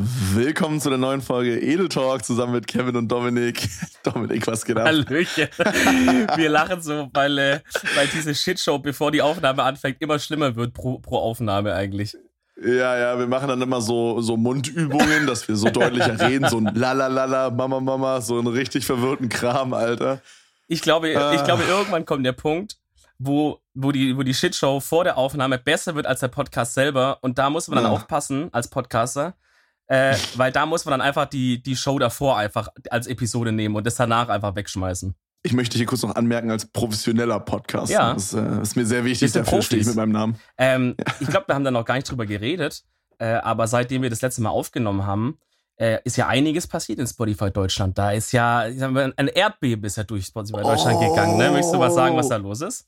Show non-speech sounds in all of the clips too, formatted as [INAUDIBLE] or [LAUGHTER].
Willkommen zu der neuen Folge Edel Talk zusammen mit Kevin und Dominik. [LAUGHS] Dominik, was geht ab? Hallöchen. [LAUGHS] Wir lachen so, weil, äh, weil diese Shitshow, bevor die Aufnahme anfängt, immer schlimmer wird pro, pro Aufnahme eigentlich. Ja, ja, wir machen dann immer so, so Mundübungen, dass wir so deutlicher [LAUGHS] reden, so ein Lalalala, Mama, Mama, so einen richtig verwirrten Kram, Alter. Ich glaube, ah. ich glaube, irgendwann kommt der Punkt, wo, wo, die, wo die Shitshow vor der Aufnahme besser wird als der Podcast selber. Und da muss man dann ja. aufpassen als Podcaster, äh, weil da muss man dann einfach die, die Show davor einfach als Episode nehmen und das danach einfach wegschmeißen. Ich möchte hier kurz noch anmerken, als professioneller Podcast. Ja. Das äh, ist mir sehr wichtig, dafür stehe ich mit meinem Namen. Ähm, ja. Ich glaube, wir haben da noch gar nicht drüber geredet, äh, aber seitdem wir das letzte Mal aufgenommen haben, äh, ist ja einiges passiert in Spotify Deutschland. Da ist ja ein Erdbeben ist ja durch Spotify Deutschland oh. gegangen. Ne? Möchtest du was sagen, was da los ist?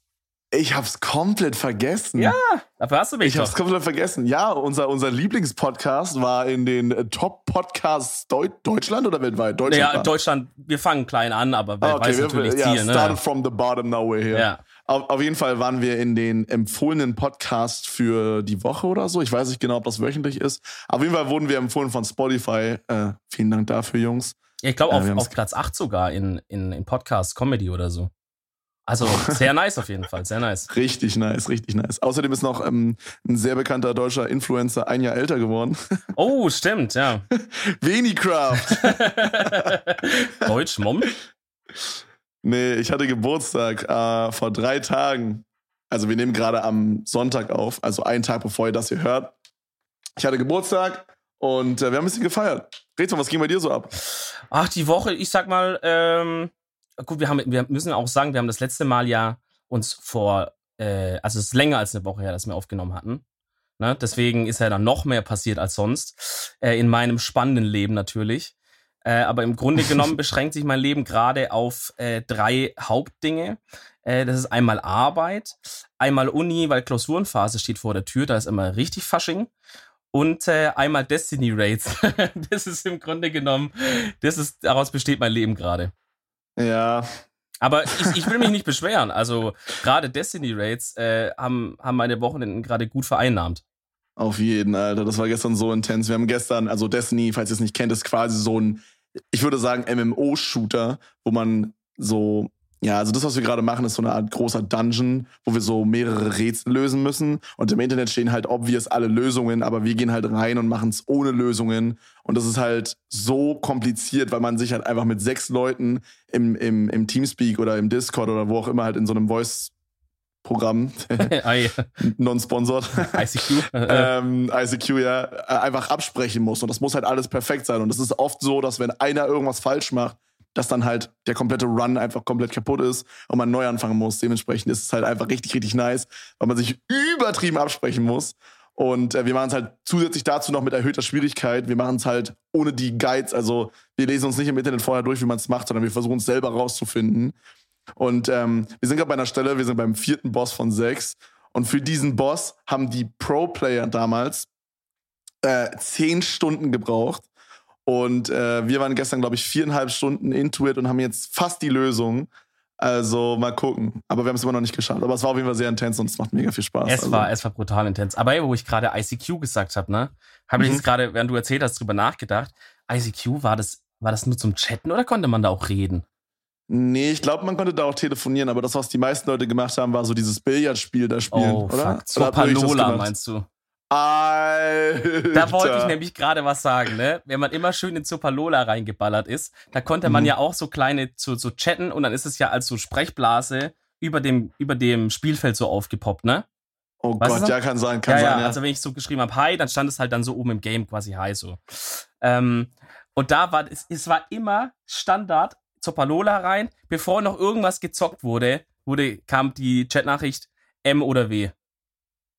Ich hab's komplett vergessen. Ja, dafür hast du mich Ich doch. hab's komplett vergessen. Ja, unser, unser Lieblingspodcast war in den äh, Top-Podcasts Deu Deutschland oder weltweit? Deutschland. Ja, Deutschland. Wir fangen klein an, aber ah, okay, weiß wir, natürlich ja, Ziel. Ne? Started from the bottom, now we're here. Ja. Auf, auf, jeden Fall waren wir in den empfohlenen Podcast für die Woche oder so. Ich weiß nicht genau, ob das wöchentlich ist. Auf jeden Fall wurden wir empfohlen von Spotify. Äh, vielen Dank dafür, Jungs. Ich glaube, äh, auf, auf Platz 8 sogar in, in, in Podcast Comedy oder so. Also sehr nice auf jeden Fall, sehr nice. Richtig nice, richtig nice. Außerdem ist noch ähm, ein sehr bekannter deutscher Influencer ein Jahr älter geworden. [LAUGHS] Oh, stimmt, ja. Venicraft. [LAUGHS] Deutsch, Mom? Nee, ich hatte Geburtstag äh, vor drei Tagen. Also wir nehmen gerade am Sonntag auf, also einen Tag bevor ihr das hier hört. Ich hatte Geburtstag und äh, wir haben ein bisschen gefeiert. Rätsel, was ging bei dir so ab? Ach, die Woche, ich sag mal, ähm, gut, wir, haben, wir müssen auch sagen, wir haben das letzte Mal ja uns vor, äh, also es ist länger als eine Woche her, dass wir aufgenommen hatten. Ne? Deswegen ist ja dann noch mehr passiert als sonst. Äh, in meinem spannenden Leben natürlich. Äh, aber im Grunde [LAUGHS] genommen beschränkt sich mein Leben gerade auf äh, drei Hauptdinge. Äh, das ist einmal Arbeit, einmal Uni, weil Klausurenphase steht vor der Tür, da ist immer richtig Fasching. Und äh, einmal Destiny Raids. [LAUGHS] das ist im Grunde genommen, das ist, daraus besteht mein Leben gerade. Ja. Aber ich, ich will mich nicht beschweren. Also gerade Destiny Raids äh, haben, haben meine Wochenenden gerade gut vereinnahmt. Auf jeden, Alter. Das war gestern so intens. Wir haben gestern, also Destiny, falls ihr es nicht kennt, ist quasi so ein, ich würde sagen, MMO-Shooter, wo man so ja, also das, was wir gerade machen, ist so eine Art großer Dungeon, wo wir so mehrere Rätsel lösen müssen. Und im Internet stehen halt obvious alle Lösungen, aber wir gehen halt rein und machen es ohne Lösungen. Und das ist halt so kompliziert, weil man sich halt einfach mit sechs Leuten im, im, im Teamspeak oder im Discord oder wo auch immer halt in so einem Voice Programm, [LAUGHS] [LAUGHS] non-sponsored, ICQ, [LAUGHS] ähm, ICQ ja, einfach absprechen muss. Und das muss halt alles perfekt sein. Und das ist oft so, dass wenn einer irgendwas falsch macht, dass dann halt der komplette Run einfach komplett kaputt ist und man neu anfangen muss. Dementsprechend ist es halt einfach richtig, richtig nice, weil man sich übertrieben absprechen muss. Und äh, wir machen es halt zusätzlich dazu noch mit erhöhter Schwierigkeit. Wir machen es halt ohne die Guides. Also wir lesen uns nicht im Internet vorher durch, wie man es macht, sondern wir versuchen es selber rauszufinden. Und ähm, wir sind gerade bei einer Stelle, wir sind beim vierten Boss von sechs. Und für diesen Boss haben die Pro-Player damals äh, zehn Stunden gebraucht. Und äh, wir waren gestern, glaube ich, viereinhalb Stunden into it und haben jetzt fast die Lösung. Also mal gucken. Aber wir haben es immer noch nicht geschafft. Aber es war auf jeden Fall sehr intens und es macht mega viel Spaß. Es also. war, es war brutal intens. Aber wo ich gerade ICQ gesagt habe, ne, habe mhm. ich jetzt gerade, während du erzählt hast, drüber nachgedacht. ICQ war das, war das nur zum Chatten oder konnte man da auch reden? Nee, ich glaube, man konnte da auch telefonieren, aber das, was die meisten Leute gemacht haben, war so dieses Billardspiel da spielen, oh, oder? Fuck. Zopalola, meinst du? Alter. Da wollte ich nämlich gerade was sagen, ne? Wenn man immer schön in Zopalola reingeballert ist, da konnte man mhm. ja auch so kleine zu so chatten und dann ist es ja als so Sprechblase über dem, über dem Spielfeld so aufgepoppt, ne? Oh weißt Gott, ja, kann sein, kann ja, sein. Ja. Also wenn ich so geschrieben habe, hi, dann stand es halt dann so oben im Game quasi hi so. Ähm, und da war es, es war immer Standard Zopalola rein, bevor noch irgendwas gezockt wurde, wurde, kam die Chatnachricht M oder W.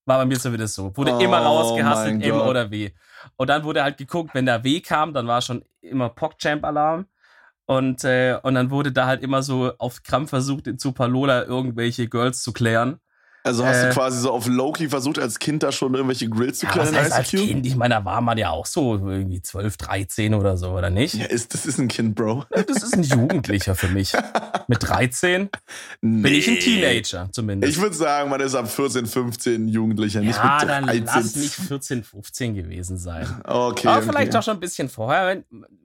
War bei mir so wieder so. Wurde oh, immer rausgehasselt, M oder W. Und dann wurde halt geguckt, wenn der W kam, dann war schon immer PogChamp-Alarm. Und, äh, und dann wurde da halt immer so auf Krampf versucht, in Zupalola irgendwelche Girls zu klären. Also hast Äh, du quasi so auf Loki versucht, als Kind da schon irgendwelche Grills zu Ja, kleinen was heißt als? Kind? Ich meine, da war man ja auch so irgendwie 12, 13 oder so, oder nicht? Ja, ist, das ist ein Kind, Bro. Das ist ein Jugendlicher für mich. [LAUGHS] Mit 13 bin ich ein Teenager zumindest. Ich würde sagen, man ist ab 14, 15 Jugendlicher, nicht ja, mit dann 13. lass nicht 14, 15 gewesen sein. Okay. Aber okay. vielleicht auch schon ein bisschen vorher.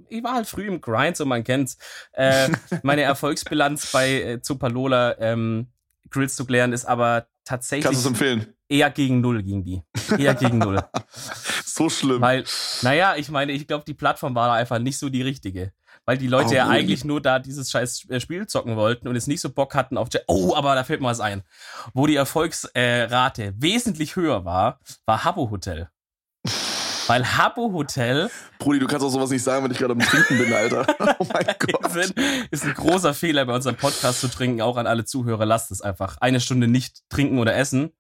Ich war halt früh im Grind, so man kennt's. Äh, [LAUGHS] meine Erfolgsbilanz bei äh, Zupalola ähm, Grills zu klären ist aber tatsächlich Kannst du es empfehlen? eher gegen Null ging die. Eher gegen Null. [LAUGHS] So schlimm. Weil, naja, ich meine, ich glaube, die Plattform war da einfach nicht so die richtige. Weil die Leute Oh, ja eigentlich nur da dieses scheiß äh, Spiel zocken wollten und es nicht so Bock hatten auf. Oh, aber da fällt mir was ein. Wo die Erfolgsrate wesentlich höher war, war Habbo Hotel. [LAUGHS] Weil Habbo Hotel Brudi, du kannst auch sowas nicht sagen, wenn ich gerade am Trinken bin, Alter. [LAUGHS] Oh mein Gott. ist ein großer Fehler bei unserem Podcast zu trinken. Auch an alle Zuhörer, lasst es einfach. Eine Stunde nicht trinken oder essen,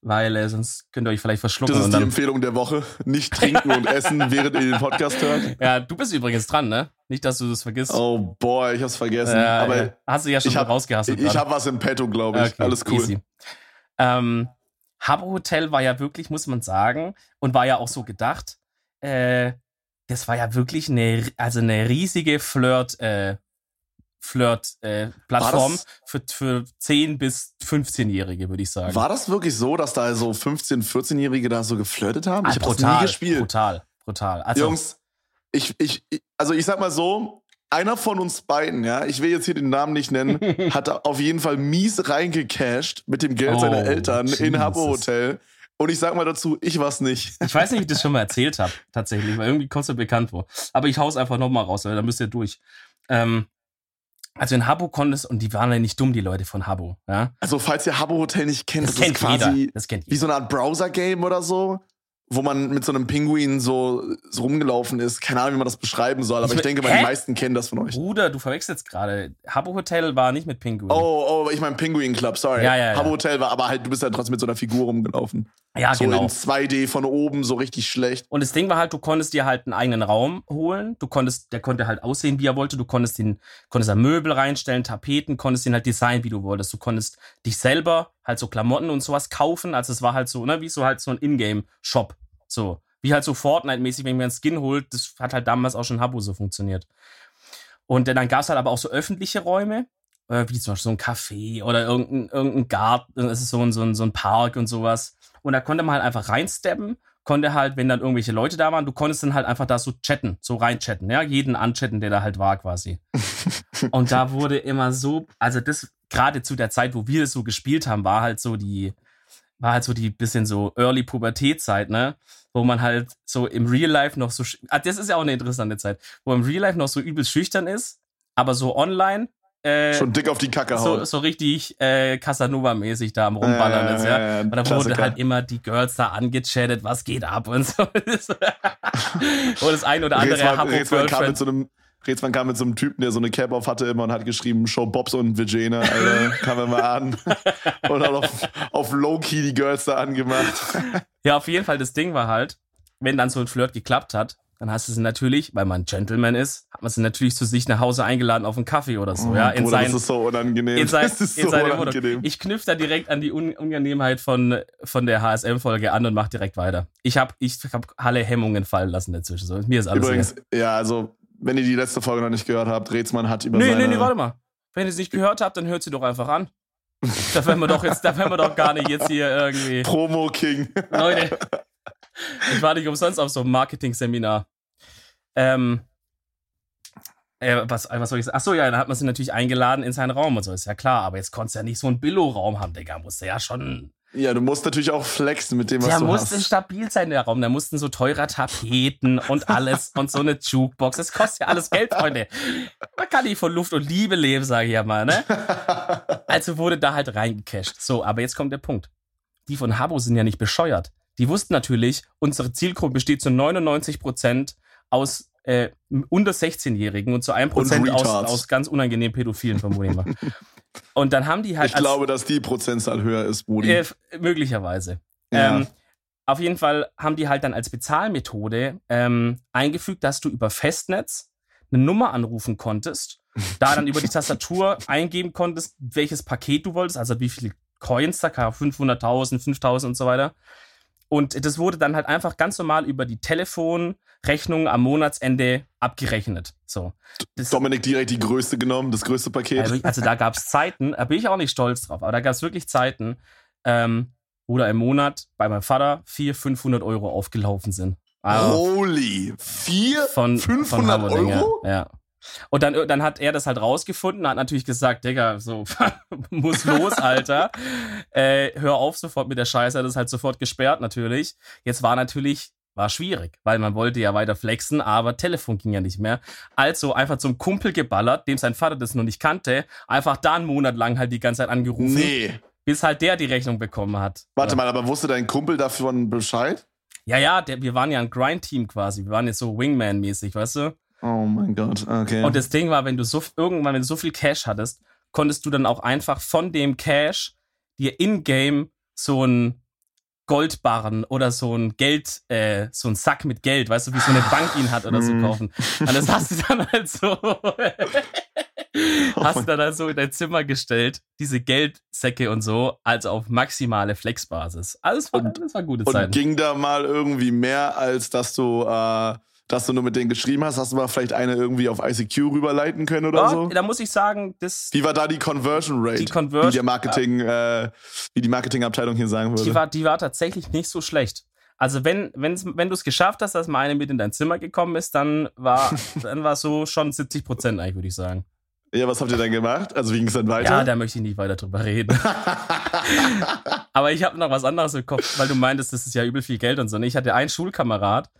weil äh, sonst könnt ihr euch vielleicht verschlucken. Das ist die Empfehlung der Woche. Nicht trinken und essen, [LAUGHS] während ihr den Podcast hört. ja, du bist übrigens dran, ne? Nicht, dass du das vergisst. Oh boy, ich hab's vergessen. Äh, Aber ja. hast du ja schon ich hab- rausgehasselt. ich gerade. habe was im Petto, glaube ich. Okay, Alles cool. Easy. Ähm, Habbo Hotel war ja wirklich, muss man sagen, und war ja auch so gedacht, äh, das war ja wirklich eine, also eine riesige Flirt, äh, Flirt, äh, für, für 10 bis 15-Jährige, würde ich sagen. War das wirklich so, dass da so 15-, 14-Jährige da so geflirtet haben? Ah, ich habe das nie gespielt. brutal, brutal. Also, Jungs, ich, ich, also ich sag mal so, einer von uns beiden, ja, ich will jetzt hier den Namen nicht nennen, [LAUGHS] hat auf jeden Fall mies reingecasht mit dem Geld Oh, seiner Eltern in Jesus. Habbo Hotel. Und ich sag mal dazu, ich war's nicht. ich weiß nicht, ob ich das schon mal erzählt habe, tatsächlich, weil irgendwie kommst du bekannt vor. Aber ich hau's einfach nochmal raus, weil da müsst ihr durch. Ähm, also in Habbo konntest, und die waren ja nicht dumm, die Leute von Habbo, ja. Also, falls ihr Habbo Hotel nicht kennt, Das das, kennt ist quasi jeder. Das kennt wie jeder. so eine Art Browser-Game oder so, wo man mit so einem Pinguin so, so rumgelaufen ist. Keine Ahnung, wie man das beschreiben soll, aber Ich ich, denke mal, die meisten kennen das von euch. Bruder, du verwechselst gerade. Habbo Hotel war nicht mit Pinguin. Oh, oh, ich mein Pinguin Club, sorry. Ja, ja, ja. Habbo Hotel war, aber halt, du bist ja trotzdem mit so einer Figur rumgelaufen. ja, so genau. in 2D von oben, so richtig schlecht. Und das Ding war halt, du konntest dir halt einen eigenen Raum holen. Du konntest, der konnte halt aussehen, wie er wollte. Du konntest den, konntest da Möbel reinstellen, Tapeten, konntest den halt designen, wie du wolltest. Du konntest dich selber halt so Klamotten und sowas kaufen. Also es war halt so, ne, wie so halt so ein Ingame-Shop. So. Wie halt so Fortnite-mäßig, wenn man einen Skin holt, das hat halt damals auch schon Habbo so funktioniert. Und dann gab es halt aber auch so öffentliche Räume, äh, wie zum Beispiel so ein Café oder irgendein, irgendein Garten, das ist so ein, so, ein, so ein Park und sowas. Und da konnte man halt einfach reinsteppen, konnte halt, wenn dann irgendwelche Leute da waren, du konntest dann halt einfach da so chatten, so reinchatten, ja, jeden anchatten, der da halt war quasi. [LAUGHS] und da wurde immer so, also das, gerade zu der Zeit, wo wir das so gespielt haben, war halt so die, war halt so die bisschen so Early Pubertätzeit, ne? Wo man halt so im Real Life noch so, ah, das ist ja auch eine interessante Zeit, wo im Real Life noch so übel schüchtern ist, aber so online, äh, Schon dick auf die Kacke so, hauen. so richtig äh, Casanova-mäßig da am Rumballern ist, ja. Und da wurde halt immer die Girls da angechattet, was geht ab und so. [LAUGHS] und das ein oder andere Rätsmann kam mit so einem Rätsmann kam mit so einem Typen, der so eine Cap auf hatte immer und hat geschrieben, Show Bobs und Virginia, Alter, [LAUGHS] kam er mal an. und hat auf, auf Low-Key die Girls da angemacht. Ja, auf jeden Fall, das Ding war halt, wenn dann so ein Flirt geklappt hat, dann hast du sie natürlich, weil man Gentleman ist, hat man sie natürlich zu sich nach Hause eingeladen auf einen Kaffee oder so, ja, in Bruder, sein, das ist so unangenehm. in, sein, [LAUGHS] das ist in so unangenehm. Ich knüpfe da direkt an die Un Unangenehmheit von, von der HSM-Folge an und mach direkt weiter. Ich habe ich hab alle Hemmungen fallen lassen dazwischen. So, mir ist alles Übrigens, ja, also, wenn ihr die letzte Folge noch nicht gehört habt, Rätsmann hat über Nee, seine... nee, nee, warte mal. Wenn ihr es nicht gehört habt, dann hört sie doch einfach an. Da werden wir doch jetzt, da werden wir doch gar nicht jetzt hier irgendwie. [LAUGHS] Promo King. Leute, ich war nicht umsonst auf so einem Marketing-Seminar. Ähm, äh, was, was soll ich sagen? Achso, ja, dann hat man sie natürlich eingeladen in seinen Raum und so, ist ja klar. Aber jetzt konntest du ja nicht so einen Billo-Raum haben, Digga. Musste ja schon. Ja, du musst natürlich auch flexen mit dem, was Der du musste hast. stabil sein, der Raum. Da mussten so teurer Tapeten und alles und so eine Jukebox. Das kostet ja alles Geld, Freunde. Man kann nicht von Luft und Liebe leben, sage ich ja mal, ne? [LAUGHS] Also wurde da halt reingecasht. So, aber jetzt kommt der Punkt. Die von Habo sind ja nicht bescheuert. Die wussten natürlich, unsere Zielgruppe besteht zu 99 Prozent aus äh, unter 16-Jährigen und zu 1 Prozent aus, aus ganz unangenehmen Pädophilen, vermute ich mal. [LAUGHS] Und dann haben die halt ich glaube, dass die Prozentzahl höher ist, Brudi. äh, möglicherweise. Ja. Ähm, auf jeden Fall haben die halt dann als Bezahlmethode ähm, eingefügt, dass du über Festnetz eine Nummer anrufen konntest, da dann über die [LAUGHS] Tastatur eingeben konntest, welches Paket du wolltest, also wie viel Coins, da 500.000, 5.000 und so weiter. Und das wurde dann halt einfach ganz normal über die Telefonrechnung am Monatsende abgerechnet. So. Das, Dominik direkt die größte genommen, das größte Paket. Also, also da gab es [LAUGHS] Zeiten, da bin ich auch nicht stolz drauf, aber da gab es wirklich Zeiten, ähm, wo da im Monat bei meinem Vater 400, 500 Euro aufgelaufen sind. Also Holy! 4? Von, 500 von Euro? Ja. Und dann, dann hat er das halt rausgefunden, hat natürlich gesagt, Digga, so, [LAUGHS] muss los, Alter. [LAUGHS] äh, hör auf sofort mit der Scheiße, hat das halt sofort gesperrt natürlich. Jetzt war natürlich, war schwierig, weil man wollte ja weiter flexen, aber Telefon ging ja nicht mehr. Also einfach zum Kumpel geballert, dem sein Vater das noch nicht kannte, einfach da einen Monat lang halt die ganze Zeit angerufen. Nee. Bis halt der die Rechnung bekommen hat. Warte ja. mal, aber wusste dein Kumpel davon Bescheid? Ja, ja, der, wir waren ja ein Grind-Team quasi. Wir waren jetzt so Wingman-mäßig, weißt du? Oh mein Gott, okay. Und das Ding war, wenn du so irgendwann, wenn du so viel Cash hattest, konntest du dann auch einfach von dem Cash dir in-game so ein Goldbarren oder so ein Geld, äh, so ein Sack mit Geld, weißt du, wie so eine Bank ihn hat oder so Mm. kaufen. Und das hast du dann halt so, [LAUGHS] hast du dann halt so in dein Zimmer gestellt, diese Geldsäcke und so, also auf maximale Flexbasis. Alles war, Und- das war gute Und Zeit. ging da mal irgendwie mehr, als dass du, äh, dass du nur mit denen geschrieben hast? Hast du mal vielleicht eine irgendwie auf ICQ rüberleiten können oder Ja, so? Da muss ich sagen, das, Wie war da die Conversion Rate? Die Conversion- wie der Marketing, äh, wie die Marketingabteilung hier sagen würde. die war, die war tatsächlich nicht so schlecht. Also wenn, wenn's, wenn du es geschafft hast, dass mal eine mit in dein Zimmer gekommen ist, dann war, [LAUGHS] dann war so schon 70 Prozent eigentlich, würde ich sagen. ja, was habt ihr dann gemacht? Also wie ging es dann weiter? Ja, da möchte ich nicht weiter drüber reden. [LAUGHS] Aber ich habe noch was anderes im Kopf, weil du meintest, das ist ja übel viel Geld und so. Ich hatte einen Schulkamerad,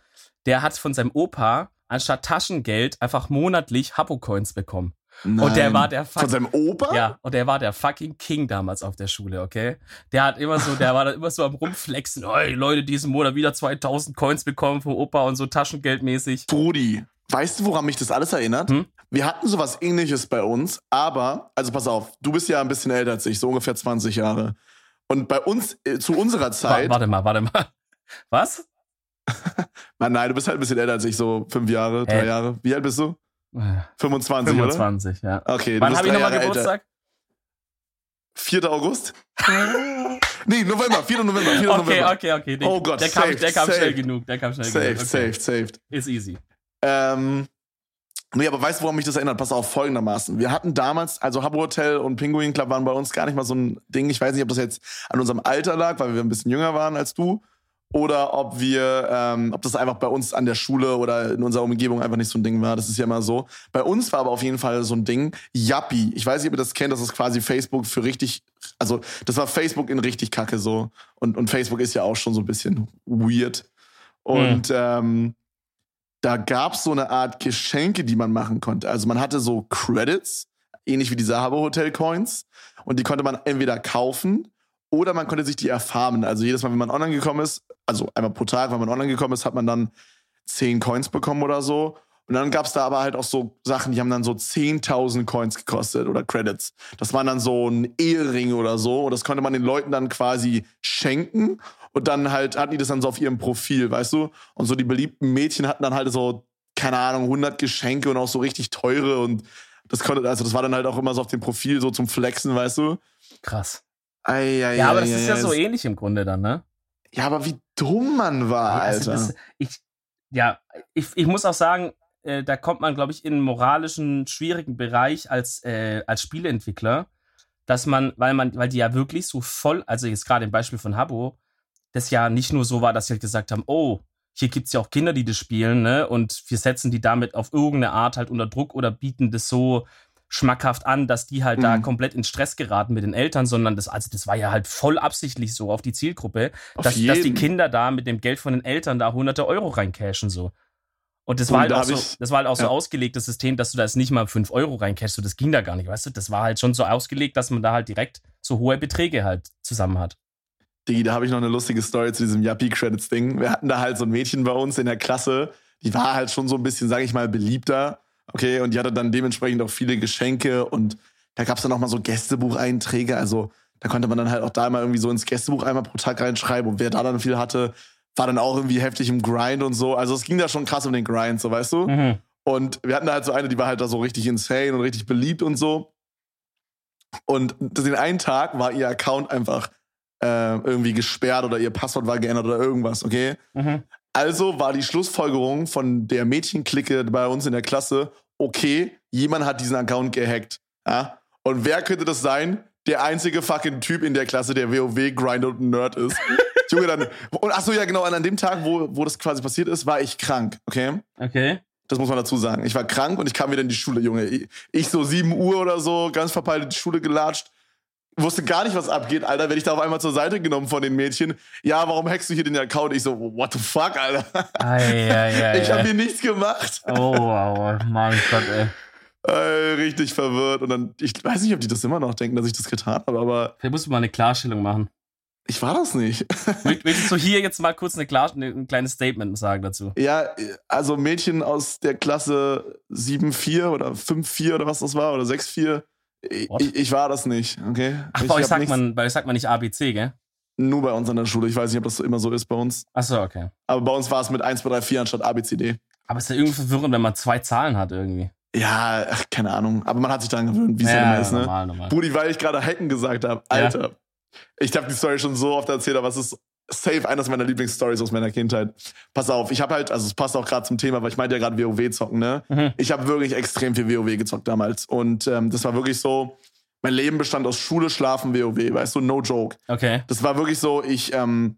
der hat von seinem Opa anstatt Taschengeld einfach monatlich Hapo-Coins bekommen. Und der Nein. war der Von seinem Opa? Ja, und der war der fucking King damals auf der Schule, okay? Der hat immer so, der war dann immer so am rumflexen, ey, Leute, diesen Monat wieder 2000 Coins bekommen vom Opa und so taschengeldmäßig. Brudi, weißt du, woran mich das alles erinnert? Hm? Wir hatten sowas ähnliches bei uns, aber, also pass auf, du bist ja ein bisschen älter als ich, so ungefähr 20 Jahre. Und bei uns, äh, zu unserer Zeit, warte mal, warte mal. Was? [LAUGHS] nein, nein, du bist halt ein bisschen älter als ich, so fünf Jahre, drei Äh. Jahre. Wie alt bist du? 25, 25, ja. oder? Okay, du Wann habe ich nochmal Geburtstag? Älter. 4. August? [LAUGHS] nee, November, 4. November, 4. Okay, November. okay, okay. Den, Oh Gott, der kam, saved, der kam schnell saved. genug. Der kam schnell Safe, genug. Okay. safe, safe. Ist easy. Ähm, nee, aber weißt du, woran mich das erinnert? Pass auf, folgendermaßen. Wir hatten damals, also Habbo Hotel und Penguin Club waren bei uns gar nicht mal so ein Ding. Ich weiß nicht, ob das jetzt an unserem Alter lag, weil wir ein bisschen jünger waren als du. Oder ob wir, ähm, ob das einfach bei uns an der Schule oder in unserer Umgebung einfach nicht so ein Ding war. Das ist ja immer so. Bei uns war aber auf jeden Fall so ein Ding. Yappi. Ich weiß nicht, ob ihr das kennt. Das ist quasi Facebook für richtig, also das war Facebook in richtig Kacke so. Und, und Facebook ist ja auch schon so ein bisschen weird. Und ähm, da gab es so eine Art Geschenke, die man machen konnte. Also man hatte so Credits, ähnlich wie die Sahabo Hotel Coins. Und die konnte man entweder kaufen oder man konnte sich die erfarmen. Also jedes Mal, wenn man online gekommen ist, also einmal pro Tag, wenn man online gekommen ist, hat man dann 10 Coins bekommen oder so. Und dann gab es da aber halt auch so Sachen, die haben dann so 10.000 Coins gekostet oder Credits. Das waren dann so ein Ehering oder so. Und das konnte man den Leuten dann quasi schenken. Und dann halt hatten die das dann so auf ihrem Profil, weißt du? Und so die beliebten Mädchen hatten dann halt so, keine Ahnung, 100 Geschenke und auch so richtig teure. Und das konnte, also das war dann halt auch immer so auf dem Profil so zum Flexen, weißt du? Krass. Ei, ei, Ja, aber das ei, ist ja so ähnlich im Grunde dann, ne? Ja, aber wie dumm man war, Also Alter. das, ich, ja, ich, ich muss auch sagen, äh, da kommt man, glaube ich, in einen moralischen, schwierigen Bereich als, äh, als Spieleentwickler, dass man, weil man, weil die ja wirklich so voll, also jetzt gerade im Beispiel von Habbo, das ja nicht nur so war, dass sie halt gesagt haben, oh, hier gibt's ja auch Kinder, die das spielen, ne? Und wir setzen die damit auf irgendeine Art halt unter Druck oder bieten das so schmackhaft an, dass die halt da Mhm. komplett in Stress geraten mit den Eltern, sondern das, also das war ja halt voll absichtlich so auf die Zielgruppe, Auf dass, dass die. Kinder da mit dem Geld von den Eltern da hunderte Euro reincashen so. Und das Und war halt da auch so, ich- das war halt auch so ja. ausgelegtes System, dass du da jetzt nicht mal 5 Euro reincashst, so das ging da gar nicht, weißt du? Das war halt schon so ausgelegt, dass man da halt direkt so hohe Beträge halt zusammen hat. Digi, da habe ich noch eine lustige Story zu diesem Yuppie-Credits-Ding. Wir hatten da halt so ein Mädchen bei uns in der Klasse, die war halt schon so ein bisschen, sage ich mal, beliebter. Okay, und die hatte dann dementsprechend auch viele Geschenke und da gab es dann auch mal so Gästebucheinträge. Also da konnte man dann halt auch da mal irgendwie so ins Gästebuch einmal pro Tag reinschreiben und wer da dann viel hatte, war dann auch irgendwie heftig im Grind und so. Also es ging da schon krass um den Grind, so weißt du. Mhm. Und wir hatten da halt so eine, die war halt da so richtig insane und richtig beliebt und so. Und den einen Tag war ihr Account einfach äh, irgendwie gesperrt oder ihr Passwort war geändert oder irgendwas, okay? Mhm. Also war die Schlussfolgerung von der Mädchenklicke bei uns in der Klasse, okay, jemand hat diesen Account gehackt. Ja? Und wer könnte das sein? Der einzige fucking Typ in der Klasse, der WoW-Grinder und Nerd ist. [LAUGHS] Junge, dann. Und achso, ja, genau, an dem Tag, wo, wo das quasi passiert ist, war ich krank, okay? Okay. Das muss man dazu sagen. Ich war krank und ich kam wieder in die Schule, Junge. Ich, ich so 7 Uhr oder so, ganz verpeilt in die Schule gelatscht. Wusste gar nicht, was abgeht, Alter. Werde ich da auf einmal zur Seite genommen von den Mädchen. Ja, warum hackst du hier den Account? Ich so, what the fuck, Alter? Ei, ei, ei, [LAUGHS] ich habe hier nichts gemacht. Oh, wow, mein Gott, ey. Äh, richtig verwirrt. Und dann, ich weiß nicht, ob die das immer noch denken, dass ich das getan habe, aber Vielleicht musst du mal eine Klarstellung machen. ich war das nicht. Möcht- Möchtest du hier jetzt mal kurz eine Klar eine, ein kleines Statement sagen dazu? ja, also Mädchen aus der Klasse 7-4 oder 5-4 oder was das war, oder 6-4. Ich, ich, war das nicht, okay? Ach, ich bei euch sagt nichts- man, bei euch sagt man nicht ABC, gell? Nur bei uns an der Schule. Ich weiß nicht, ob das immer so ist bei uns. Achso, okay. Aber bei uns war es mit 1, 2, 3, 4 anstatt ABCD. Aber es ist ja irgendwie verwirrend, wenn man zwei Zahlen hat irgendwie. Ja, ach, keine Ahnung. Aber man hat sich daran gewöhnt, wie es ja, immer ist, ne? normal, normal. Brudi, weil ich gerade hacken gesagt habe. Alter. Ich habe die Story schon so oft erzählt, aber es ist safe eines meiner Lieblingsstories aus meiner Kindheit. Pass auf, ich habe halt, also es passt auch gerade zum Thema, weil ich meinte ja gerade WoW zocken, ne? Mhm. Ich habe wirklich extrem viel WoW gezockt damals. Und ähm, das war wirklich so, mein Leben bestand aus Schule, Schlafen, WoW, weißt du, no joke. Okay. Das war wirklich so, ich, ähm,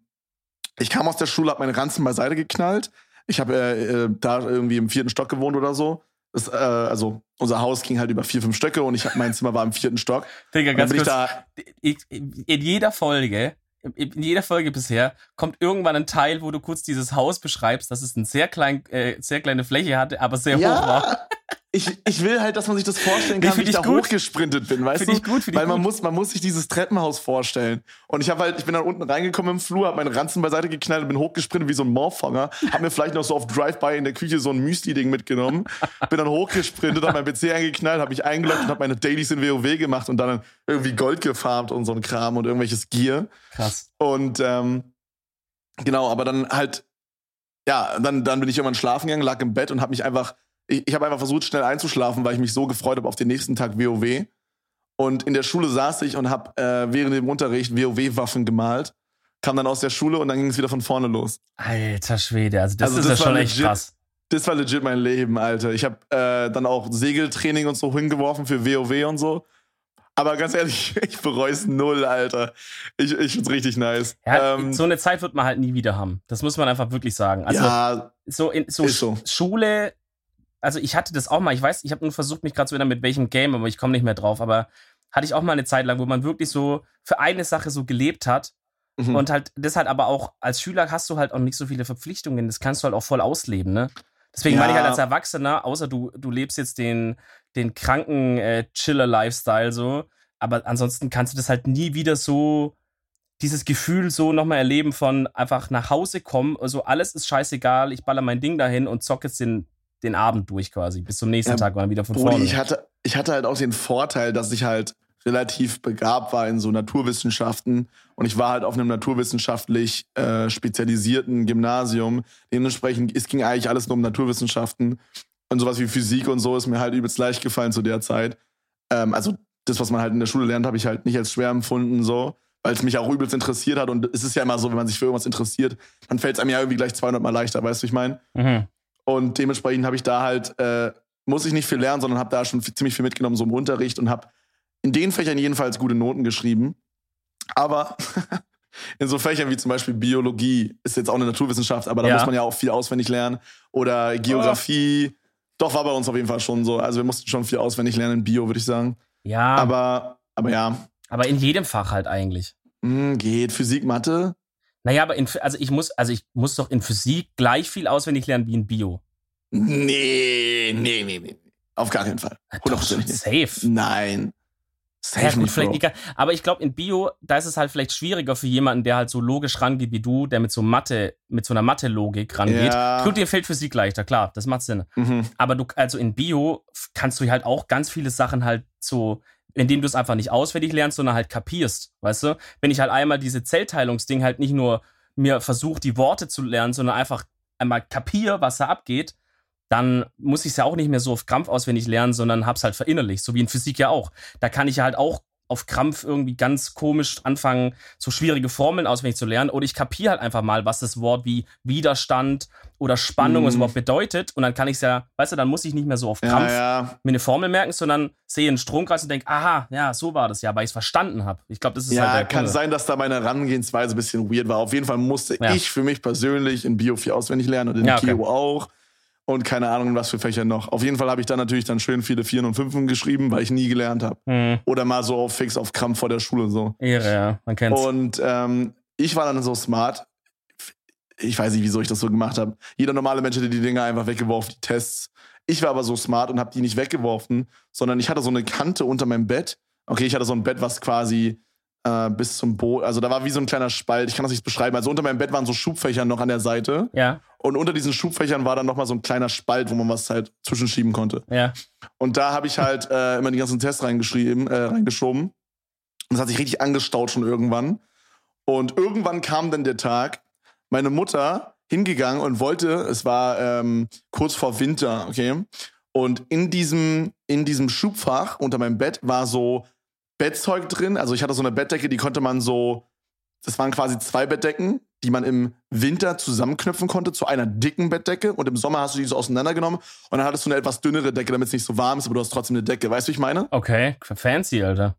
ich kam aus der Schule, hab meine Ranzen beiseite geknallt. Ich habe äh, äh, da irgendwie im vierten Stock gewohnt oder so. Das, äh, also unser Haus ging halt über vier, fünf Stöcke und ich mein Zimmer war im vierten Stock. Digga, ganz kurz. da, in jeder Folge, in jeder Folge bisher, kommt irgendwann ein Teil, wo du kurz dieses Haus beschreibst, dass es eine sehr, klein, äh, sehr kleine Fläche hatte, aber sehr hoch war. Ich, ich will halt, dass man sich das vorstellen kann, wie find ich ich da gut. hochgesprintet bin, weißt Finde du? ich gut, ich Weil man gut. muss, man muss sich dieses Treppenhaus vorstellen. Und ich habe halt, ich bin dann unten reingekommen im Flur, habe meine Ranzen beiseite geknallt und bin hochgesprintet wie so ein Morphonger. Hab mir vielleicht noch so auf Drive-By in der Küche so ein Müsli-Ding mitgenommen. Bin dann hochgesprintet, hab mein PC eingeknallt, habe mich eingeloggt und habe meine Dailies in WoW gemacht und dann irgendwie Gold gefarmt und so ein Kram und irgendwelches Gear. Krass. Und ähm, genau, aber dann halt, ja, dann, dann bin ich irgendwann schlafen gegangen, lag im Bett und habe mich einfach, ich, ich habe einfach versucht, schnell einzuschlafen, weil ich mich so gefreut habe auf den nächsten Tag WoW. Und in der Schule saß ich und habe äh, während dem Unterricht WoW-Waffen gemalt. Kam dann aus der Schule und dann ging es wieder von vorne los. Alter Schwede, also das Also ist das ja schon echt krass. Das war legit mein Leben, Alter. Ich habe äh, dann auch Segeltraining und so hingeworfen für WoW und so. Aber ganz ehrlich, [LAUGHS] ich bereue es null, Alter. Ich, ich find's richtig nice. Ja, ähm, so eine Zeit wird man halt nie wieder haben. Das muss man einfach wirklich sagen. Also ja, so in so, so. Sch- Schule, also ich hatte das auch mal, ich weiß, ich habe nur versucht, mich gerade zu erinnern, mit welchem Game, aber ich komme nicht mehr drauf, aber hatte ich auch mal eine Zeit lang, wo man wirklich so für eine Sache so gelebt hat mhm. und halt das halt aber auch als Schüler hast du halt auch nicht so viele Verpflichtungen, das kannst du halt auch voll ausleben, ne? Deswegen Ja. meine ich halt als Erwachsener, außer du, du lebst jetzt den, den kranken äh, Chiller-Lifestyle so, aber ansonsten kannst du das halt nie wieder so, dieses Gefühl so nochmal erleben von einfach nach Hause kommen, also alles ist scheißegal, ich baller mein Ding dahin und zock jetzt den, den Abend durch quasi, bis zum nächsten Ja, Tag und dann wieder von Brudi, vorne. ich hatte, ich hatte halt auch den Vorteil, dass ich halt relativ begabt war in so Naturwissenschaften und ich war halt auf einem naturwissenschaftlich äh, spezialisierten Gymnasium. Dementsprechend, es ging eigentlich alles nur um Naturwissenschaften und sowas wie Physik und so ist mir halt übelst leicht gefallen zu der Zeit. Ähm, also das, was man halt in der Schule lernt, habe ich halt nicht als schwer empfunden so, weil es mich auch übelst interessiert hat und es ist ja immer so, wenn man sich für irgendwas interessiert, dann fällt es einem ja irgendwie gleich 200 Mal leichter, weißt du, ich meine? mhm. Und dementsprechend habe ich da halt, äh, muss ich nicht viel lernen, sondern habe da schon ziemlich viel mitgenommen, so im Unterricht und habe in den Fächern jedenfalls gute Noten geschrieben. Aber [LAUGHS] in so Fächern wie zum Beispiel Biologie ist jetzt auch eine Naturwissenschaft, aber da Ja. muss man ja auch viel auswendig lernen. Oder Geografie. Doch, war bei uns auf jeden Fall schon so. Also wir mussten schon viel auswendig lernen in Bio, würde ich sagen. Ja, aber, Aber, aber ja, in jedem Fach halt eigentlich. hm, geht. Physik, Mathe. Naja, aber in, also ich muss, also ich muss doch in Physik gleich viel auswendig lernen wie in Bio. Nee, nee, nee, nee. Auf gar keinen Fall. Doch, safe. Nein. Safe Ja, nicht, vielleicht aber ich glaube, in Bio, da ist es halt vielleicht schwieriger für jemanden, der halt so logisch rangeht wie du, der mit so Mathe, mit so einer Mathe-Logik rangeht. Ja. Gut, dir fällt Physik leichter, klar, das macht Sinn. Mhm. Aber du, also in Bio kannst du halt auch ganz viele Sachen halt so, indem du es einfach nicht auswendig lernst, sondern halt kapierst, weißt du? Wenn ich halt einmal diese Zellteilungsding halt nicht nur mir versuche, die Worte zu lernen, sondern einfach einmal kapier, was da abgeht, dann muss ich es ja auch nicht mehr so auf Krampf auswendig lernen, sondern hab's halt verinnerlicht, so wie in Physik ja auch. Da kann ich ja halt auch auf Krampf irgendwie ganz komisch anfangen, so schwierige Formeln auswendig zu lernen. Oder ich kapiere halt einfach mal, was das Wort wie Widerstand oder Spannung was überhaupt bedeutet. Und dann kann ich es ja, weißt du, dann muss ich nicht mehr so auf Krampf Ja, ja. mir eine Formel merken, sondern sehe einen Stromkreis und denke, aha, ja, so war das ja, weil ich es verstanden habe. Ich glaube, das ist Ja, halt der kann Kunde. sein, dass da meine Herangehensweise ein bisschen weird war. Auf jeden Fall musste Ja. ich für mich persönlich in Bio 4 auswendig lernen und in Ja, okay. Kio auch. Und keine Ahnung, was für Fächer noch. Auf jeden Fall habe ich dann natürlich dann schön viele Vieren und Fünfen geschrieben, weil ich nie gelernt habe. Hm, Oder mal so auf fix auf Krampf vor der Schule so. Ehre, ja, man kennt's. Und ähm, ich war dann so smart. Ich weiß nicht, wieso ich das so gemacht habe. Jeder normale Mensch hätte die Dinger einfach weggeworfen, die Tests. Ich war aber so smart und habe die nicht weggeworfen, sondern ich hatte so eine Kante unter meinem Bett. Okay, ich hatte so ein Bett, was quasi äh, bis zum Boot, also da war wie so ein kleiner Spalt. Ich kann das nicht beschreiben. Also unter meinem Bett waren so Schubfächer noch an der Seite ja, und unter diesen Schubfächern war dann noch mal so ein kleiner Spalt, wo man was halt zwischenschieben konnte. ja. Und da habe ich halt äh, immer die ganzen Tests reingeschrieben, äh, reingeschoben. Und das hat sich richtig angestaut schon irgendwann. Und irgendwann kam dann der Tag, meine Mutter hingegangen und wollte, es war ähm, kurz vor Winter, okay. Und in diesem, in diesem Schubfach unter meinem Bett war so Bettzeug drin. Also ich hatte so eine Bettdecke, die konnte man so, das waren quasi zwei Bettdecken, die man im Winter zusammenknüpfen konnte zu einer dicken Bettdecke. Und im Sommer hast du die so auseinandergenommen und dann hattest du eine etwas dünnere Decke, damit es nicht so warm ist, aber du hast trotzdem eine Decke. Weißt du, wie ich meine? Okay, fancy, Alter.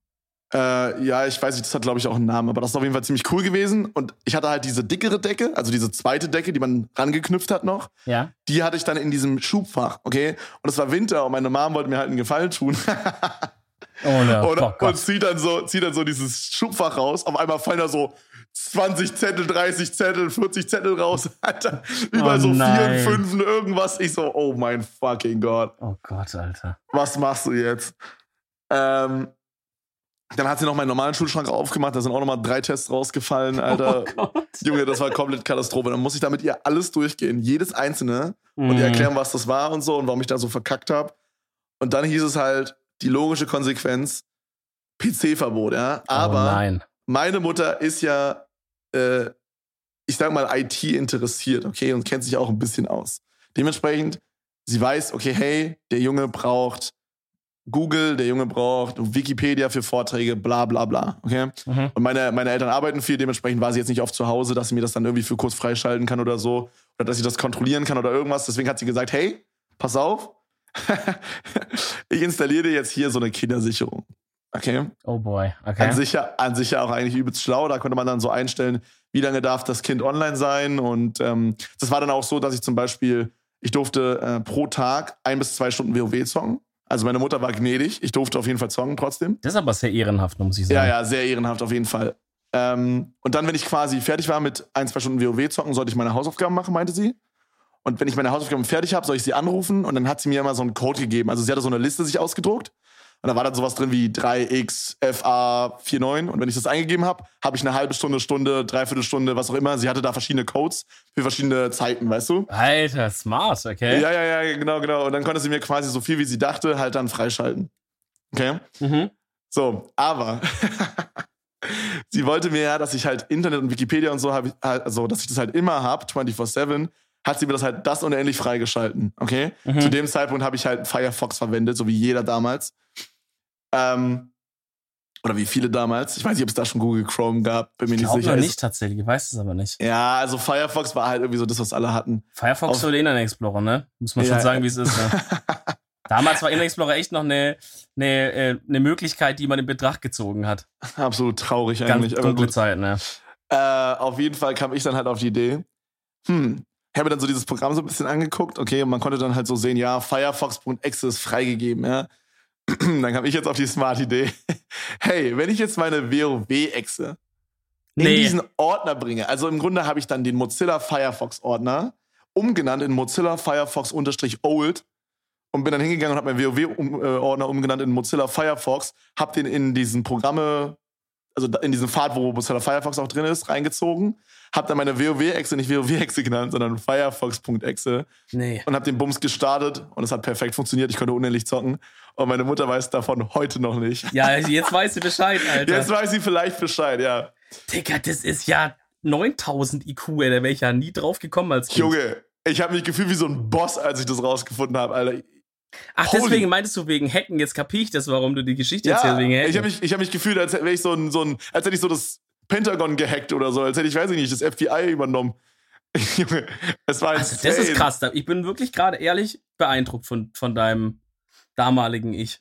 Äh, ja, ich weiß nicht, das hat, glaube ich, auch einen Namen, aber das ist auf jeden Fall ziemlich cool gewesen. Und ich hatte halt diese dickere Decke, also diese zweite Decke, die man rangeknüpft hat noch. Ja. Die hatte ich dann in diesem Schubfach, okay? Und es war Winter und meine Mom wollte mir halt einen Gefallen tun. [LAUGHS] Oh, und, oh, und zieht dann so, zieht dann so dieses Schubfach raus. Auf einmal fallen da so 20 Zettel, 30 Zettel, 40 Zettel raus. [LAUGHS] Alter, überall Oh so nein. vier, fünfen, irgendwas. Ich so, oh mein fucking Gott, Oh Gott, Alter. was machst du jetzt? Ähm, dann hat sie noch meinen normalen Schulschrank aufgemacht, da sind auch nochmal drei Tests rausgefallen, Alter. Oh. Junge, das war komplett Katastrophe. Dann muss ich da mit ihr alles durchgehen, jedes einzelne und ihr Mhm. erklären, was das war und so und warum ich da so verkackt habe. Und dann hieß es halt, die logische Konsequenz, PC-Verbot, ja. Aber oh nein. meine Mutter ist ja, äh, ich sag mal, IT interessiert, okay, und kennt sich auch ein bisschen aus. Dementsprechend, sie weiß, okay, hey, der Junge braucht Google, der Junge braucht Wikipedia für Vorträge, bla bla bla, okay? Mhm. Und meine, meine Eltern arbeiten viel, dementsprechend war sie jetzt nicht oft zu Hause, dass sie mir das dann irgendwie für kurz freischalten kann oder so. Oder dass ich das kontrollieren kann oder irgendwas. Deswegen hat sie gesagt, hey, pass auf, [LAUGHS] ich installiere jetzt hier so eine Kindersicherung. Okay? Oh boy. Okay. An, sich ja, an sich ja auch eigentlich übelst schlau. Da konnte man dann so einstellen, wie lange darf das Kind online sein. Und ähm, das war dann auch so, dass ich zum Beispiel, ich durfte äh, pro Tag ein bis zwei Stunden WoW zocken. Also meine Mutter war gnädig. Ich durfte auf jeden Fall zocken trotzdem. Das ist aber sehr ehrenhaft, muss ich sagen. Ja, ja, sehr ehrenhaft auf jeden Fall. Ähm, und dann, wenn ich quasi fertig war mit ein, zwei Stunden WoW zocken, sollte ich meine Hausaufgaben machen, meinte sie. Und wenn ich meine Hausaufgaben fertig habe, soll ich sie anrufen und dann hat sie mir immer so einen Code gegeben. Also sie hatte so eine Liste sich ausgedruckt und da war dann sowas drin wie 3xFA49 und wenn ich das eingegeben habe, habe ich eine halbe Stunde, Stunde, dreiviertel Stunde, was auch immer. Sie hatte da verschiedene Codes für verschiedene Zeiten, weißt du? Alter, smart, okay. Ja, ja, ja, genau, genau. Und dann konnte sie mir quasi so viel, wie sie dachte, halt dann freischalten. Okay? Mhm. So, aber [LAUGHS] sie wollte mir ja, dass ich halt Internet und Wikipedia und so habe, also dass ich das halt immer habe, 24/7, hat sie mir das halt das unendlich freigeschalten, okay? Mhm. Zu dem Zeitpunkt habe ich halt Firefox verwendet, so wie jeder damals. Ähm, oder wie viele damals. Ich weiß nicht, ob es da schon Google Chrome gab, bin mir Ich nicht sicher. noch nicht tatsächlich, ich weiß es aber nicht. Ja, also Firefox war halt irgendwie so das, was alle hatten. Firefox Auf- oder Internet Explorer, ne? Muss man Ja, schon sagen, wie es ist. Ne? [LAUGHS] Damals war Internet Explorer echt noch eine, eine, äh, eine Möglichkeit, die man in Betracht gezogen hat. Absolut traurig Ganz eigentlich. aber dunkle. Zeiten, ne? Äh, auf jeden Fall kam ich dann halt auf die Idee, hm, ich habe mir dann so dieses Programm so ein bisschen angeguckt, okay, und man konnte dann halt so sehen, ja, Firefox.exe ist freigegeben, ja. [CLEARS THROAT] dann kam ich jetzt auf die smart Idee, [LAUGHS] hey, wenn ich jetzt meine WoW-Exe in Nee. diesen Ordner bringe, also im Grunde habe ich dann den Mozilla Firefox-Ordner umgenannt in Mozilla Firefox-old und bin dann hingegangen und habe meinen WoW-Ordner umgenannt in Mozilla Firefox, habe den in diesen Programme also in diesen Pfad, wo Mozilla Firefox auch drin ist, reingezogen. Hab dann meine WoW-Exe nicht WoW-Exe genannt, sondern Firefox.exe Nee. und hab den Bums gestartet und es hat perfekt funktioniert. Ich konnte unendlich zocken und meine Mutter weiß davon heute noch nicht. Ja, jetzt weißt du Bescheid, Alter. Jetzt weiß sie vielleicht Bescheid, ja. Digga, das ist ja 9000 IQ, ey. Da wäre ich ja nie drauf gekommen als Kind. Junge, ich habe mich gefühlt wie so ein Boss, als ich das rausgefunden habe, Alter. Ach, Holy- deswegen meintest du wegen Hacken, jetzt kapier ich das, warum du die Geschichte Ja, erzählst wegen Hacken. ich habe mich, ich hab mich gefühlt, als wäre ich so ein, so ein, als hätte ich so das Pentagon gehackt oder so, als hätte ich, weiß ich nicht, das FBI übernommen. [LAUGHS] Junge, es war also, das ist krass. Ich bin wirklich gerade ehrlich beeindruckt von, von deinem damaligen Ich.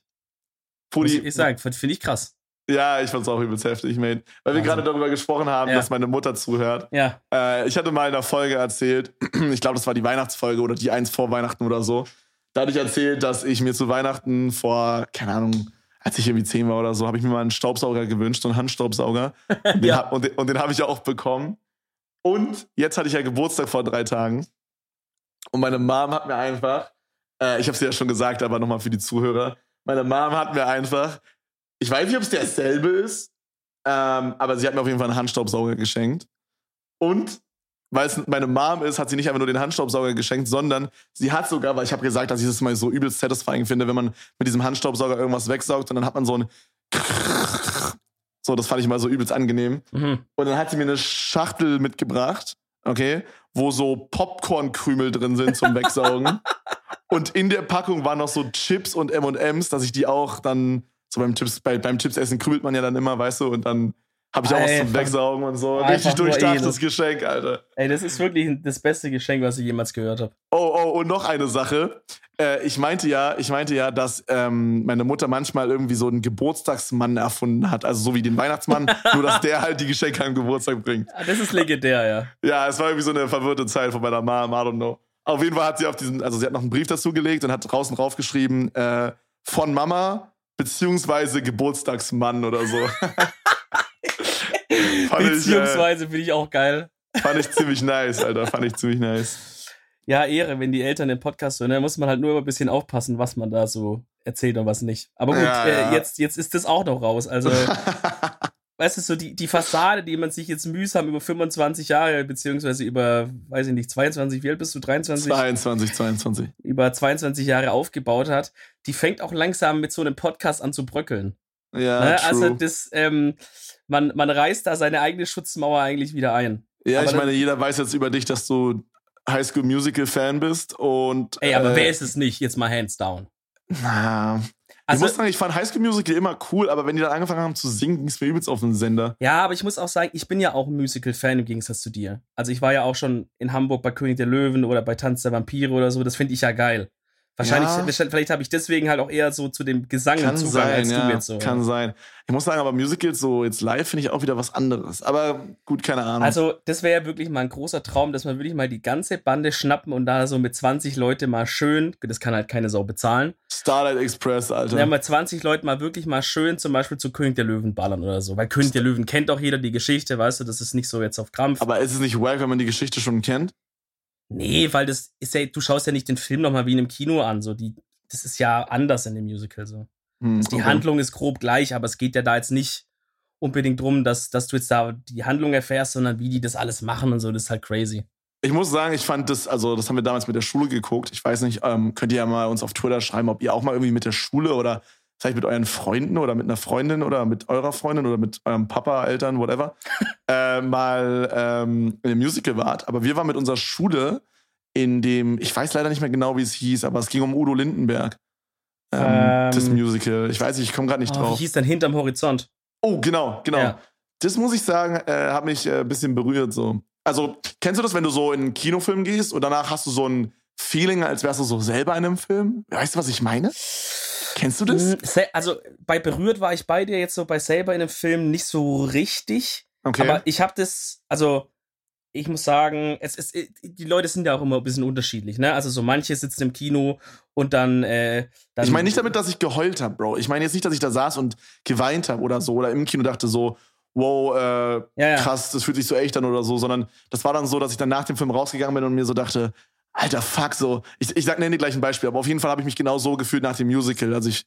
Pudi, ich sagen, finde ich krass. Ja, ich fand's auch übelst heftig, mate. Weil wir Wahnsinn. gerade darüber gesprochen haben, Ja. dass meine Mutter zuhört. Ja. Äh, ich hatte mal in einer Folge erzählt, [CLEARS THROAT] ich glaube, das war die Weihnachtsfolge oder die eins vor Weihnachten oder so. Da hatte ich erzählt, dass ich mir zu Weihnachten vor, keine Ahnung, als ich irgendwie zehn war oder so, habe ich mir mal einen Staubsauger gewünscht, so einen Handstaubsauger. [LAUGHS] Und den, Ja. hab, und den, und den habe ich ja auch bekommen. Und jetzt hatte ich ja Geburtstag vor drei Tagen. Und meine Mom hat mir einfach, äh, ich habe es ja schon gesagt, aber nochmal für die Zuhörer, meine Mom hat mir einfach, ich weiß nicht, ob es derselbe ist, ähm, aber sie hat mir auf jeden Fall einen Handstaubsauger geschenkt. Und weil es meine Mom ist, hat sie nicht einfach nur den Handstaubsauger geschenkt, sondern sie hat sogar, weil ich habe gesagt, dass ich das mal so übelst satisfying finde, wenn man mit diesem Handstaubsauger irgendwas wegsaugt und dann hat man so ein [LAUGHS] so, das fand ich mal so übelst angenehm. Mhm. Und dann hat sie mir eine Schachtel mitgebracht, okay, wo so Popcornkrümel drin sind zum Wegsaugen. [LAUGHS] und in der Packung waren noch so Chips und M&M's, dass ich die auch dann so beim Chips bei, beim Chipsessen krümelt man ja dann immer, weißt du, und dann habe ich auch was zum Wegsaugen und so. einfach Richtig durchdachtes. Geschenk, Alter. Ey, das ist wirklich das beste Geschenk, was ich jemals gehört habe. Oh, oh, und noch eine Sache. Äh, ich meinte ja, ich meinte ja, dass ähm, meine Mutter manchmal irgendwie so einen Geburtstagsmann erfunden hat, also so wie den Weihnachtsmann, [LAUGHS] nur dass der halt die Geschenke am Geburtstag bringt. Ah, Das ist legendär, ja. Ja, es war irgendwie so eine verwirrte Zeit von meiner Mom, I don't know. Auf jeden Fall hat sie auf diesen, also sie hat noch einen Brief dazu gelegt und hat draußen draufgeschrieben, äh, von Mama beziehungsweise Geburtstagsmann oder so. [LAUGHS] äh, Beziehungsweise finde ich auch geil. fand ich ziemlich nice, Alter. Fand ich ziemlich nice. Ja, Ehre, wenn die Eltern den Podcast hören, da muss man halt nur immer ein bisschen aufpassen, was man da so erzählt und was nicht. Aber gut, Ja, ja. Äh, jetzt, jetzt ist das auch noch raus. Also, [LAUGHS] weißt du, so die, die Fassade, die man sich jetzt mühsam über 25 Jahre, beziehungsweise über, weiß ich nicht, 22, wie alt bist du? 23? 22, 22. Über 22 Jahre aufgebaut hat, die fängt auch langsam mit so einem Podcast an zu bröckeln. Ja, ne? true. Also, das, ähm, man, man reißt da seine eigene Schutzmauer eigentlich wieder ein. ja, aber ich meine, jeder weiß jetzt über dich, dass du High School Musical Fan bist und. Ey, aber äh, wer ist es nicht? Jetzt mal hands down. Na, ich Also, muss sagen, ich fand High School Musical immer cool, aber wenn die dann angefangen haben zu singen, ging es mir übelst auf den Sender. Ja, aber ich muss auch sagen, ich bin ja auch ein Musical-Fan im Gegensatz zu dir. Also ich war ja auch schon in Hamburg bei König der Löwen oder bei Tanz der Vampire oder so. Das finde ich ja geil. Wahrscheinlich, Ja. vielleicht habe ich deswegen halt auch eher so zu dem Gesang Kann Zugang sein, als ja, du jetzt so. kann sein. Ich muss sagen, aber Musicals so jetzt live finde ich auch wieder was anderes. Aber gut, keine Ahnung. Also, das wäre ja wirklich mal ein großer Traum, dass man wirklich mal die ganze Bande schnappen und da so mit 20 Leute mal schön, das kann halt keine Sau bezahlen, Starlight Express, Alter. ja, mal 20 Leute mal wirklich mal schön zum Beispiel zu König der Löwen ballern oder so. Weil König der Löwen kennt auch jeder die Geschichte, weißt du, das ist nicht so jetzt auf Krampf. aber ist es nicht wack, wenn man die Geschichte schon kennt? Nee, weil das ist ja, du schaust ja nicht den Film nochmal wie in einem Kino an. So die, das ist ja anders in dem Musical. So. Hm, Also die okay. Handlung ist grob gleich, aber es geht ja da jetzt nicht unbedingt drum, dass, dass du jetzt da die Handlung erfährst, sondern wie die das alles machen und so. Das ist halt crazy. Ich muss sagen, ich fand das, also das haben wir damals mit der Schule geguckt. Ich weiß nicht, ähm, könnt ihr ja mal uns auf Twitter schreiben, ob ihr auch mal irgendwie mit der Schule oder vielleicht mit euren Freunden oder mit einer Freundin oder mit eurer Freundin oder mit eurem Papa, Eltern, whatever, [LAUGHS] äh, mal ähm, in einem Musical wart. Aber wir waren mit unserer Schule in dem, ich weiß leider nicht mehr genau, wie es hieß, aber es ging um Udo Lindenberg. Ähm, Ähm. das Musical. Ich weiß nicht, ich komme gerade nicht Oh, drauf. wie hieß dann hinterm Horizont? Oh, genau, genau. Ja. Das muss ich sagen, äh, hat mich äh, ein bisschen berührt so. Also, kennst du das, wenn du so in einen Kinofilm gehst und danach hast du so ein Feeling, als wärst du so selber in einem Film? Weißt du, was ich meine? Kennst du das? Also bei Berührt war ich bei dir jetzt so bei selber in einem Film nicht so richtig. Okay. Aber ich habe das, also ich muss sagen, es ist, die Leute sind ja auch immer ein bisschen unterschiedlich, ne? Also so manche sitzen im Kino und dann, äh, dann ich meine nicht damit, dass ich geheult habe, Bro. Ich meine jetzt nicht, dass ich da saß und geweint habe oder so oder im Kino dachte so, wow, äh, ja, ja. krass, das fühlt sich so echt an oder so, sondern das war dann so, dass ich dann nach dem Film rausgegangen bin und mir so dachte, alter Fuck, so. Ich, ich sag, nenne dir gleich ein Beispiel, aber auf jeden Fall habe ich mich genau so gefühlt nach dem Musical. Also ich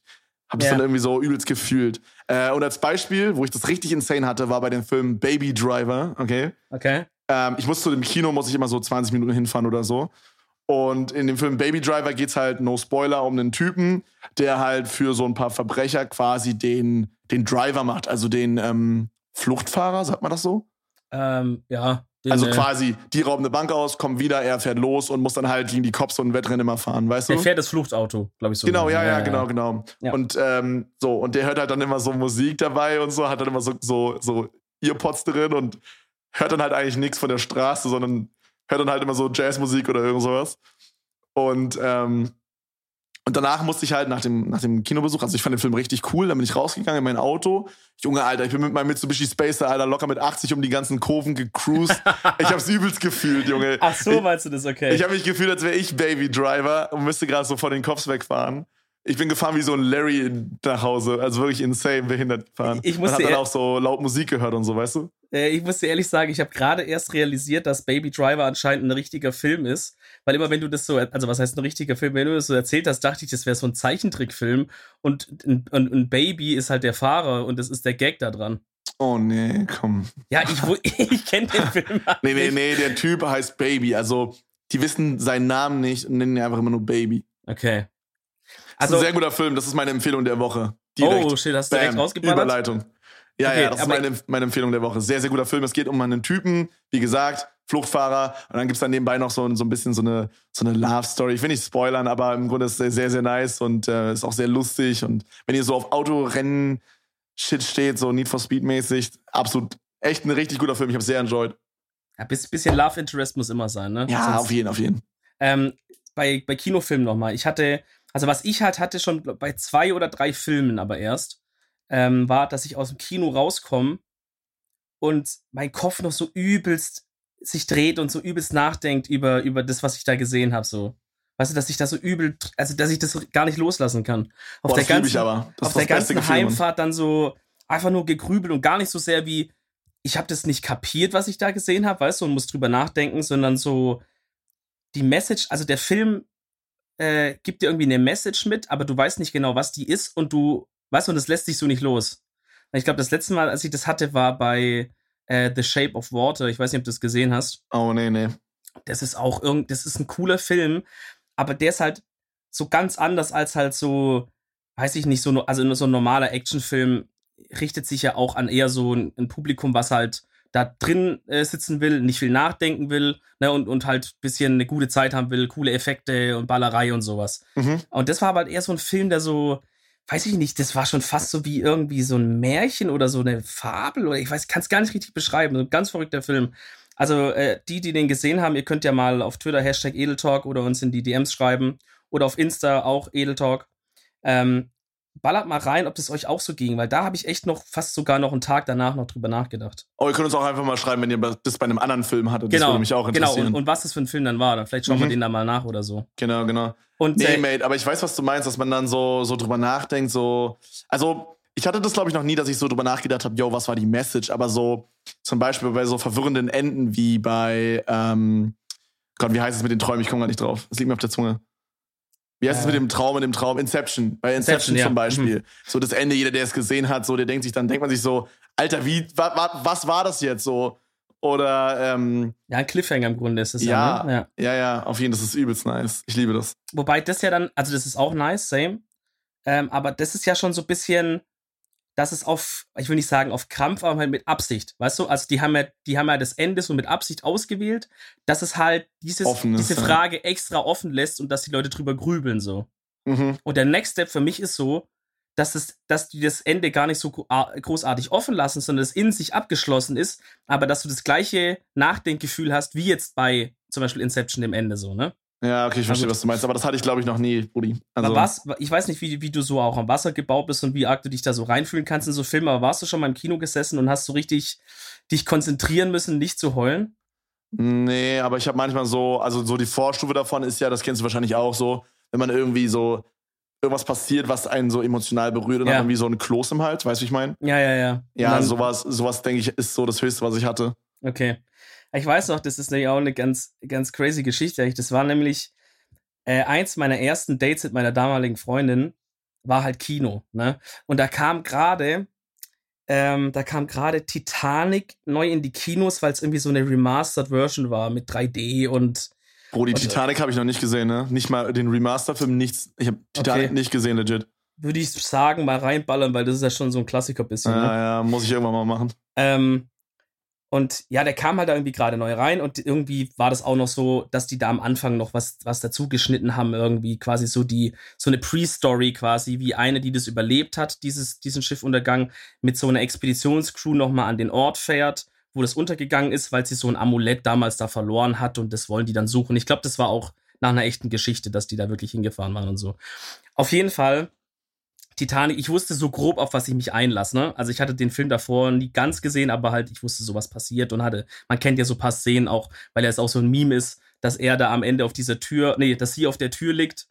habe es Ja. dann irgendwie so übelst gefühlt. Äh, und als Beispiel, wo ich das richtig insane hatte, war bei dem Film Baby Driver, okay? Okay. Ähm, ich muss zu dem Kino, muss ich immer so 20 Minuten hinfahren oder so. Und in dem Film Baby Driver geht's halt, no Spoiler, um einen Typen, der halt für so ein paar Verbrecher quasi den, den Driver macht, also den ähm, Fluchtfahrer, sagt man das so? Ähm, ja. Den, Also äh, quasi, die rauben eine Bank aus, kommen wieder, er fährt los und muss dann halt gegen die Cops so ein Wettrennen immer fahren, weißt du? Der fährt das Fluchtauto, glaube ich so. Genau, ja, ja, genau, genau. Ja. Und ähm, so, und der hört halt dann immer so Musik dabei und so, hat dann immer so, so, so Earpods drin und hört dann halt eigentlich nichts von der Straße, sondern hört dann halt immer so Jazzmusik oder irgend sowas. Und, ähm, und danach musste ich halt nach dem, nach dem Kinobesuch, also ich fand den Film richtig cool, dann bin ich rausgegangen in mein Auto. Junge, Alter, ich bin mit meinem Mitsubishi Spacer, Alter, locker mit 80 um die ganzen Kurven gecruised. [LAUGHS] ich hab's übelst gefühlt, Junge. Ach so, meinst du das, okay. Ich habe mich gefühlt, als wäre ich Baby Driver und müsste gerade so vor den Cops wegfahren. Ich bin gefahren wie so ein Larry nach Hause, also wirklich insane behindert gefahren. Ich- ich und musste hab dann auch so laut Musik gehört und so, weißt du? Äh, ich muss dir ehrlich sagen, ich habe gerade erst realisiert, dass Baby Driver anscheinend ein richtiger Film ist. Weil immer wenn du das so, also was heißt ein richtiger Film, wenn du das so erzählt hast, dachte ich, das wäre so ein Zeichentrickfilm und ein, und ein Baby ist halt der Fahrer und das ist der Gag da dran. Oh nee, komm. Ja, ich, [LAUGHS] ich kenne den Film. [LAUGHS] halt Nee, nee, nee, der Typ heißt Baby. Also, die wissen seinen Namen nicht und nennen ihn einfach immer nur Baby. Okay. Das ist Also, ein sehr guter Film, das ist meine Empfehlung der Woche. Direkt. oh shit, hast du direkt rausgeballert? Überleitung. Ja, Okay, ja, das ist meine, meine Empfehlung der Woche. Sehr, sehr guter Film. Es geht um einen Typen, wie gesagt, Fluchtfahrer. Und dann gibt's dann nebenbei noch so, so ein bisschen so eine, so eine Love-Story. Ich will nicht spoilern, aber im Grunde ist es sehr, sehr nice und äh, ist auch sehr lustig. Und wenn ihr so auf Autorennen Shit steht, so Need for Speed mäßig, absolut echt ein richtig guter Film. Ich habe sehr enjoyed. Ja, bis, bisschen Love Interest muss immer sein, ne? Ja, Sonst- auf jeden, auf jeden. Ähm, bei, bei Kinofilmen nochmal. Ich hatte, also was ich halt hatte schon bei zwei oder drei Filmen aber erst, ähm, war, dass ich aus dem Kino rauskomme und mein Kopf noch so übelst sich dreht und so übelst nachdenkt über, über das, was ich da gesehen habe, so. Weißt du, dass ich da so übel, also dass ich das so gar nicht loslassen kann. Auf Boah, der das ganzen. Das auf der das ganzen. Heimfahrt dann so einfach nur gegrübelt und gar nicht so sehr wie, ich habe das nicht kapiert, was ich da gesehen habe, weißt du, und muss drüber nachdenken, sondern so die Message, also der Film äh, gibt dir irgendwie eine Message mit, aber du weißt nicht genau, was die ist und du, weißt du, und das lässt dich so nicht los. Ich glaube, das letzte Mal, als ich das hatte, war bei äh, The Shape of Water. Ich weiß nicht, ob du das gesehen hast Oh, nee, nee. das ist auch irgend, das ist ein cooler Film, aber der ist halt so ganz anders als halt so, weiß ich nicht, so, also so ein normaler Actionfilm richtet sich ja auch an eher so ein, ein Publikum, was halt da drin äh, sitzen will, nicht viel nachdenken will, ne, und, und halt ein bisschen eine gute Zeit haben will, coole Effekte und Ballerei und sowas. Mhm. Und das war aber halt eher so ein Film, der so, weiß ich nicht, das war schon fast so wie irgendwie so ein Märchen oder so eine Fabel oder ich weiß, kann es gar nicht richtig beschreiben. So ein ganz verrückter Film. Also äh, die, die den gesehen haben, ihr könnt ja mal auf Twitter Hashtag Edeltalk oder uns in die DMs schreiben oder auf Insta auch Edeltalk. Ähm, ballert mal rein, ob das euch auch so ging, weil da habe ich echt noch fast sogar noch einen Tag danach noch drüber nachgedacht. Oh, ihr könnt uns auch einfach mal schreiben, wenn ihr das bei einem anderen Film hattet. Das Genau, würde mich auch genau. interessieren. Und, und was das für ein Film dann war, dann vielleicht schauen wir Mhm. den da mal nach oder so. genau, genau. Und Nee, äh, Mate, aber ich weiß, was du meinst, dass man dann so, so drüber nachdenkt, so. Also, ich hatte das, glaube ich, noch nie, dass ich so drüber nachgedacht habe, yo, was war die Message? Aber so, zum Beispiel bei so verwirrenden Enden wie bei, ähm, Gott, wie heißt es mit den Träumen? Ich komme gar nicht drauf. Es liegt mir auf der Zunge. Wie heißt es mit dem Traum in dem Traum? Inception. Bei Inception, Inception, ja. Mhm. zum Beispiel. So das Ende, jeder, der es gesehen hat, so, der denkt sich, dann denkt man sich so, Alter, wie, wa, wa, was war das jetzt so? Oder, ähm, ja, ein Cliffhanger im Grunde ist es Ja. ja. Ne? ja. ja, ja, auf jeden Fall, das ist übelst nice. Ich liebe das. Wobei das ja dann, also das ist auch nice, same. Ähm, aber das ist ja schon so ein bisschen, das ist auf, ich will nicht sagen auf Krampf, aber halt mit Absicht, weißt du? Also die haben ja, die haben ja das Ende so mit Absicht ausgewählt, dass es halt dieses, diese ja. Frage extra offen lässt und dass die Leute drüber grübeln so. Mhm. Und der Next Step für mich ist so, dass, es, dass die das Ende gar nicht so gro- a- großartig offen lassen, sondern es in sich abgeschlossen ist, aber dass du das gleiche Nachdenkgefühl hast, wie jetzt bei zum Beispiel Inception dem Ende so, ne? Ja, okay, ich verstehe, gut. was du meinst. Aber das hatte ich, glaube ich, noch nie, Brudi. Also, Aber was, ich weiß nicht, wie, wie du so auch am Wasser gebaut bist und wie arg du dich da so reinfühlen kannst in so Filme, aber warst du schon mal im Kino gesessen und hast so richtig dich konzentrieren müssen, nicht zu heulen? Nee, aber ich habe manchmal so, also so die Vorstufe davon ist ja, das kennst du wahrscheinlich auch so, wenn man irgendwie so irgendwas passiert, was einen so emotional berührt und Ja. dann hat man wie so ein Kloß im Hals, weißt du, wie ich meine? Ja, ja, ja. Ja, sowas, sowas denke ich, ist so das Höchste, was ich hatte. Okay. Ich weiß noch, das ist nämlich auch eine ganz, ganz crazy Geschichte. Das war nämlich äh, eins meiner ersten Dates mit meiner damaligen Freundin, war halt Kino, ne? Und da kam gerade, ähm, da kam gerade Titanic neu in die Kinos, weil es irgendwie so eine Remastered Version war mit 3D und Bro, die Und, Titanic habe ich noch nicht gesehen, ne? Nicht mal den Remaster-Film, nichts. Ich habe Titanic Okay. nicht gesehen, legit. würde ich sagen, mal reinballern, weil das ist ja schon so ein Klassiker bisschen. Ja, Ne? ja, muss ich irgendwann mal machen. Ähm, Und ja, der kam halt da irgendwie gerade neu rein und irgendwie war das auch noch so, dass die da am Anfang noch was, was dazu geschnitten haben, irgendwie quasi so die, so eine Pre-Story quasi, wie eine, die das überlebt hat, dieses, diesen Schiffuntergang, mit so einer Expeditionscrew nochmal an den Ort fährt, wo das untergegangen ist, weil sie so ein Amulett damals da verloren hat und das wollen die dann suchen. Ich glaube, das war auch nach einer echten Geschichte, dass die da wirklich hingefahren waren und so. Auf jeden Fall Titanic, ich wusste so grob, auf was ich mich einlasse. Ne? Also ich hatte den Film davor nie ganz gesehen, aber halt, ich wusste, sowas passiert und hatte, man kennt ja so ein paar Szenen auch, weil er es auch so ein Meme ist, dass er da am Ende auf dieser Tür, nee, dass sie auf der Tür liegt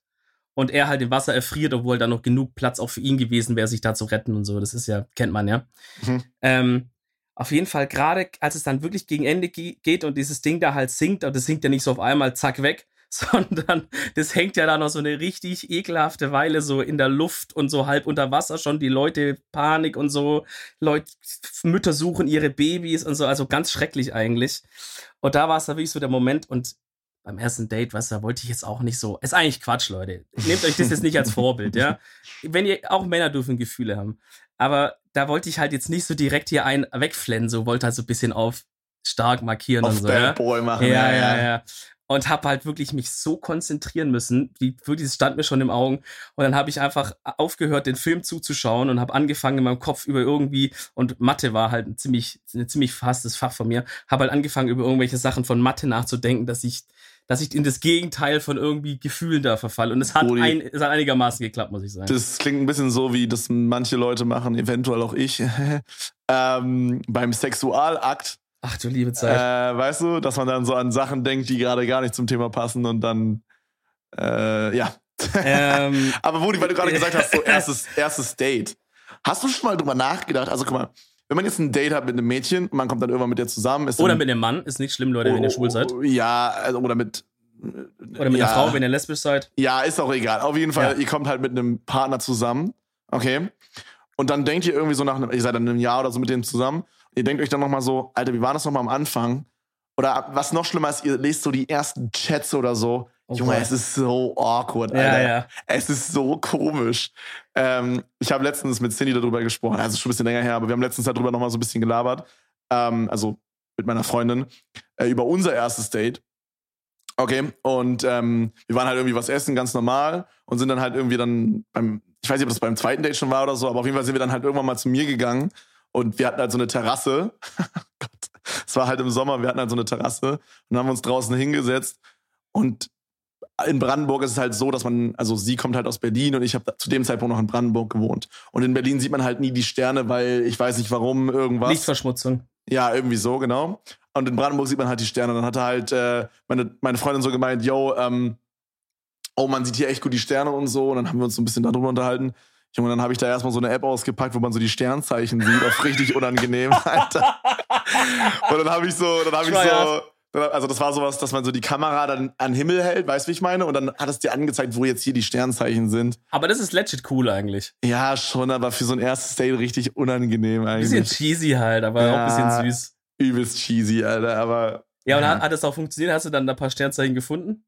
und er halt im Wasser erfriert, obwohl da noch genug Platz auch für ihn gewesen wäre, sich da zu retten und so. Das ist ja, kennt man ja. Mhm. Ähm, auf jeden Fall, gerade als es dann wirklich gegen Ende geht und dieses Ding da halt sinkt, und das sinkt ja nicht so auf einmal, zack, weg, [LAUGHS] sondern das hängt ja da noch so eine richtig ekelhafte Weile so in der Luft und so halb unter Wasser schon, die Leute Panik und so, Leute, Mütter suchen ihre Babys und so, also ganz schrecklich eigentlich. Und da war es da wirklich so der Moment und beim ersten Date, was da wollte ich jetzt auch nicht so. Ist eigentlich Quatsch, Leute. Nehmt euch das jetzt nicht als Vorbild, ja. [LAUGHS] Wenn ihr, auch Männer dürfen Gefühle haben. Aber da wollte ich halt jetzt nicht so direkt hier einen wegflennen, so wollte halt so ein bisschen auf stark markieren auf und so. Bad Ja? Boy machen. Ja, ja, ja und habe halt wirklich mich so konzentrieren müssen, wie wirklich stand mir schon im Augen. Und dann habe ich einfach aufgehört den Film zuzuschauen und habe angefangen in meinem Kopf über irgendwie und Mathe war halt ein ziemlich ein ziemlich fastes Fach von mir, habe halt angefangen über irgendwelche Sachen von Mathe nachzudenken, dass ich dass ich in das Gegenteil von irgendwie Gefühlen da verfalle. Und es hat, ein, es hat einigermaßen geklappt, muss ich sagen. Das klingt ein bisschen so, wie das manche Leute machen, eventuell auch ich, [LAUGHS] ähm, beim Sexualakt Ach du liebe Zeit. Äh, weißt du, dass man dann so an Sachen denkt, die gerade gar nicht zum Thema passen und dann, äh, ja. Ähm, [LAUGHS] Aber Wudi, weil du gerade gesagt hast, so [LAUGHS] erstes, erstes Date. Hast du schon mal drüber nachgedacht? Also guck mal, wenn man jetzt ein Date hat mit einem Mädchen und man kommt dann irgendwann mit der zusammen. Ist oder mit einem Mann, ist nicht schlimm, Leute, wenn ihr schwul seid. Ja, also, oder mit. Oder mit ja, einer Frau, wenn ihr lesbisch seid. Ja, ist auch egal. Auf jeden Fall, ja. ihr kommt halt mit einem Partner zusammen. Okay. Und dann denkt ihr irgendwie so nach einem, ihr seid dann einem Jahr oder so mit dem zusammen Ihr denkt euch dann nochmal so, Alter, wie war das nochmal am Anfang? Oder was noch schlimmer ist, ihr lest so die ersten Chats oder so. Oh Junge, Gott. es ist so awkward, Alter. Ja, ja. Es ist so komisch. Ähm, ich habe letztens mit Cindy darüber gesprochen, also schon ein bisschen länger her, aber wir haben letztens darüber nochmal so ein bisschen gelabert. Ähm, also mit meiner Freundin, äh, über unser erstes Date. Okay, und ähm, wir waren halt irgendwie was essen, ganz normal, und sind dann halt irgendwie dann beim, ich weiß nicht, ob das beim zweiten Date schon war oder so, aber auf jeden Fall sind wir dann halt irgendwann mal zu mir gegangen und wir hatten halt so eine Terrasse. [LAUGHS] Gott, es war halt im Sommer, wir hatten halt so eine Terrasse und haben uns draußen hingesetzt. Und in Brandenburg ist es halt so, dass man, also sie kommt halt aus Berlin und ich habe zu dem Zeitpunkt noch in Brandenburg gewohnt. Und in Berlin sieht man halt nie die Sterne, weil ich weiß nicht warum, irgendwas. Lichtverschmutzung. Ja, irgendwie so, genau. Und in Brandenburg sieht man halt die Sterne. Dann hatte halt äh, meine, meine Freundin so gemeint, yo, ähm, oh, man sieht hier echt gut die Sterne und so. Und dann haben wir uns so ein bisschen darüber unterhalten. Junge, dann habe ich da erstmal so eine App ausgepackt, wo man so die Sternzeichen sieht, auf richtig unangenehm, [LAUGHS] Alter. Und dann habe ich so, dann habe ich so, also das war sowas, dass man so die Kamera dann an Himmel hält, weißt du, wie ich meine? Und dann hat es dir angezeigt, wo jetzt hier die Sternzeichen sind. Aber das ist legit cool eigentlich. Ja, schon, aber für so ein erstes Date richtig unangenehm eigentlich. Bisschen cheesy halt, aber ja, auch ein bisschen süß. Übelst cheesy, Alter, aber. Ja, und ja. Hat, hat das auch funktioniert? Hast du dann ein paar Sternzeichen gefunden?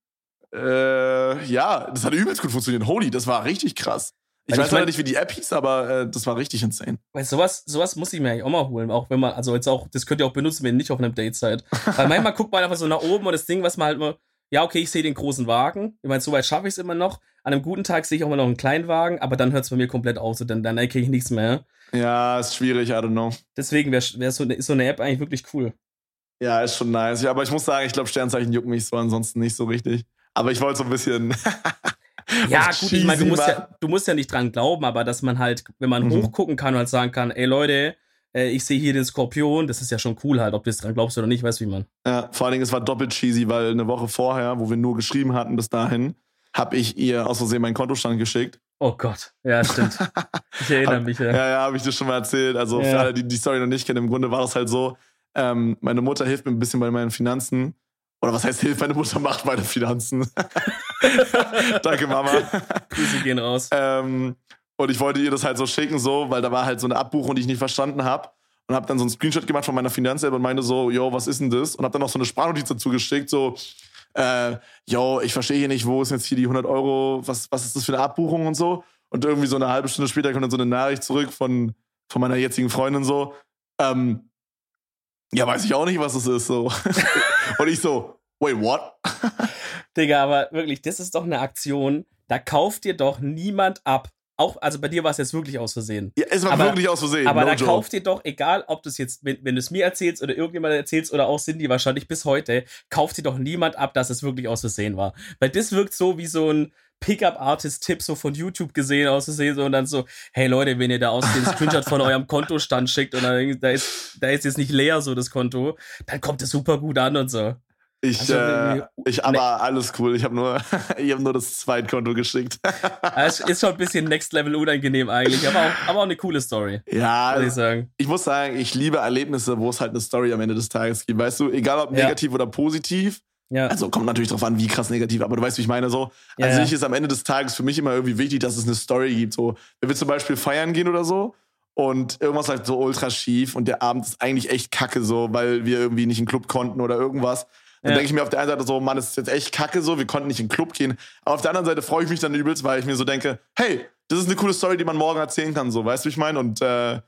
Äh, ja, das hat übelst gut funktioniert. Holy, das war richtig krass. Ich weiß leider nicht, wie die App hieß, aber äh, das war richtig insane. Weil sowas, sowas muss ich mir eigentlich auch mal holen. Auch wenn man, also jetzt auch, das könnt ihr auch benutzen, wenn ihr nicht auf einem Date seid. Weil manchmal guckt man einfach so nach oben und das Ding, was man halt mal, ja, okay, ich sehe den großen Wagen. Ich meine, soweit schaffe ich es immer noch. An einem guten Tag sehe ich auch mal noch einen kleinen Wagen, aber dann hört es bei mir komplett auf. So, dann, dann erkenne ich nichts mehr. Ja, ist schwierig, I don't know. Deswegen wäre wär so, ist so eine App eigentlich wirklich cool. Ja, ist schon nice. Ja, aber ich muss sagen, ich glaube, Sternzeichen jucken mich so ansonsten nicht so richtig. Aber ich wollte so ein bisschen. [LAUGHS] Ja, gut, ich meine, du musst ja, du musst ja nicht dran glauben, aber dass man halt, wenn man mhm. hochgucken kann und halt sagen kann, ey Leute, äh, ich sehe hier den Skorpion, das ist ja schon cool halt, ob du es dran glaubst oder nicht, weißt du, wie man. Ja, vor allen Dingen, es war doppelt cheesy, weil eine Woche vorher, wo wir nur geschrieben hatten bis dahin, habe ich ihr aus Versehen meinen Kontostand geschickt. Oh Gott, ja, stimmt. [LAUGHS] Ich erinnere mich, ja. Ja, ja, habe ich dir schon mal erzählt. Also ja. für alle, die die Story noch nicht kennen, im Grunde war es halt so, ähm, meine Mutter hilft mir ein bisschen bei meinen Finanzen oder was heißt hilft? Meine Mutter macht meine Finanzen. [LAUGHS] [LAUGHS] Danke, Mama. Grüße gehen raus. Ähm, und ich wollte ihr das halt so schicken, so, weil da war halt so eine Abbuchung, die ich nicht verstanden habe. Und habe dann so einen Screenshot gemacht von meiner Finanz-App und meinte so, yo, was ist denn das? Und habe dann noch so eine Sprachnotiz dazu geschickt, so, äh, yo, ich verstehe hier nicht, wo ist jetzt hier die 100 Euro, was, was ist das für eine Abbuchung und so. Und irgendwie so eine halbe Stunde später kommt dann so eine Nachricht zurück von, von meiner jetzigen Freundin so, ähm, Ja, weiß ich auch nicht, was es ist. So. [LAUGHS] und ich so, wait, what? [LAUGHS] Digga, aber wirklich, das ist doch eine Aktion, da kauft dir doch niemand ab. Auch, also bei dir war es jetzt wirklich aus Versehen. Ja, es war Aber- wirklich aus Versehen. Aber no da joke. kauft dir doch, egal ob du es jetzt, wenn, wenn du es mir erzählst oder irgendjemand erzählst oder auch Cindy wahrscheinlich bis heute, kauft dir doch niemand ab, dass es wirklich aus Versehen war. Weil das wirkt so wie so ein Pickup-Artist-Tipp so von YouTube gesehen aus Versehen so und dann so, hey Leute, wenn ihr da aus den Screenshot von eurem Kontostand schickt und dann, da ist, da ist jetzt nicht leer so das Konto, dann kommt es super gut an und so. Ich, Also, äh, ich aber alles cool. Ich habe nur, [LAUGHS] ich habe nur das Zweitkonto geschickt. [LAUGHS] Es ist schon ein bisschen Next Level unangenehm eigentlich, aber auch, aber auch eine coole Story, ja, ich sagen. ich muss sagen, ich liebe Erlebnisse, wo es halt eine Story am Ende des Tages gibt. Weißt du, egal ob Ja. negativ oder positiv. Ja, Also kommt natürlich drauf an, wie krass negativ, aber du weißt, wie ich meine. So, Ja, also ja. ich ist am Ende des Tages für mich immer irgendwie wichtig, dass es eine Story gibt. So, wenn wir zum Beispiel feiern gehen oder so und irgendwas halt so ultra schief und der Abend ist eigentlich echt kacke, so, weil wir irgendwie nicht in den Club konnten oder irgendwas. Dann Ja. denke ich mir auf der einen Seite so, Mann, es ist jetzt echt kacke so, wir konnten nicht in den Club gehen. Aber auf der anderen Seite freue ich mich dann übelst, weil ich mir so denke, hey, das ist eine coole Story, die man morgen erzählen kann, so, weißt du, wie ich meine? Und äh,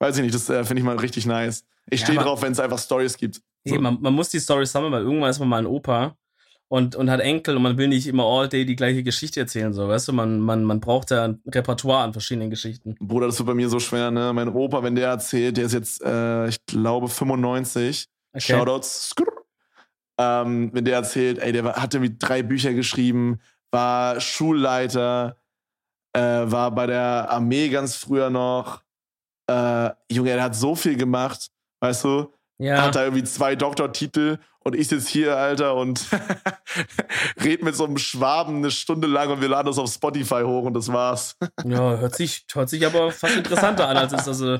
weiß ich nicht, das äh, finde ich mal richtig nice. Ich Ja, stehe drauf, wenn es einfach Stories gibt. So. Man, man muss die Story sammeln, weil irgendwann ist man mal ein Opa und, und hat Enkel und man will nicht immer all day die gleiche Geschichte erzählen, so, weißt du, man, man, man braucht ja ein Repertoire an verschiedenen Geschichten. Bruder, das wird bei mir so schwer, ne? Mein Opa, wenn der erzählt, der ist jetzt, äh, ich glaube, 95. Okay. Shoutouts. Ähm, wenn der erzählt, ey, der hat irgendwie drei Bücher geschrieben, war Schulleiter, äh, war bei der Armee ganz früher noch. Äh, Junge, der hat so viel gemacht, weißt du? Ja, Hat da irgendwie zwei Doktortitel und ich sitze hier, Alter, und [LAUGHS] red mit so einem Schwaben eine Stunde lang und wir laden das auf Spotify hoch und das war's. ja hört, sich, hört sich aber fast interessanter an, als es also.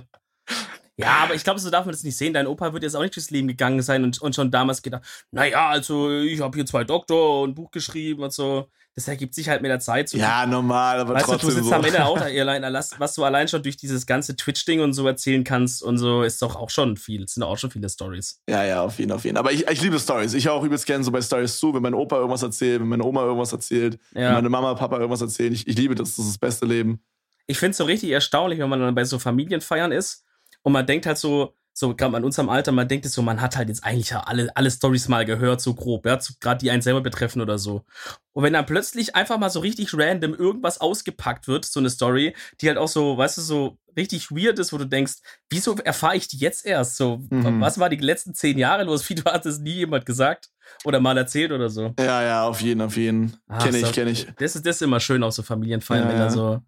Ja, aber ich glaube, so darf man das nicht sehen. Dein Opa wird jetzt auch nicht durchs Leben gegangen sein und, und schon damals gedacht, naja, also ich habe hier zwei Doktor und ein Buch geschrieben und so. Das ergibt sich halt mit der Zeit. So Ja, normal, aber Weißt du, trotzdem du sitzt so. am Ende auch da [LAUGHS] allein, was, du allein schon durch dieses ganze Twitch-Ding und so erzählen kannst und so, ist doch auch schon viel. Es sind auch schon viele Stories. Ja, ja, auf jeden, auf jeden. Aber ich, ich liebe Stories. Ich höre auch übelst gerne so bei Stories zu, wenn mein Opa irgendwas erzählt, wenn meine Oma irgendwas erzählt, wenn Ja. meine Mama, Papa irgendwas erzählen. Ich, ich liebe das. Das ist das beste Leben. Ich finde es so richtig erstaunlich, wenn man dann bei so Familienfeiern ist und man denkt halt so, so gerade in unserem Alter, man denkt es so, man hat halt jetzt eigentlich ja alle, alle Stories mal gehört, so grob, ja, gerade die einen selber betreffen oder so. Und wenn dann plötzlich einfach mal so richtig random irgendwas ausgepackt wird, so eine Story, die halt auch so, weißt du, so richtig weird ist, wo du denkst, wieso erfahre ich die jetzt erst? So, Mhm. was war die letzten zehn Jahre los? [LAUGHS] Wie du hat es nie jemand gesagt oder mal erzählt oder so. Ja, ja, auf jeden, auf jeden. Ah, kenne ich, kenne ich. Das ist, das ist immer schön auf so Familienfeiern, Ja, wenn da ja. so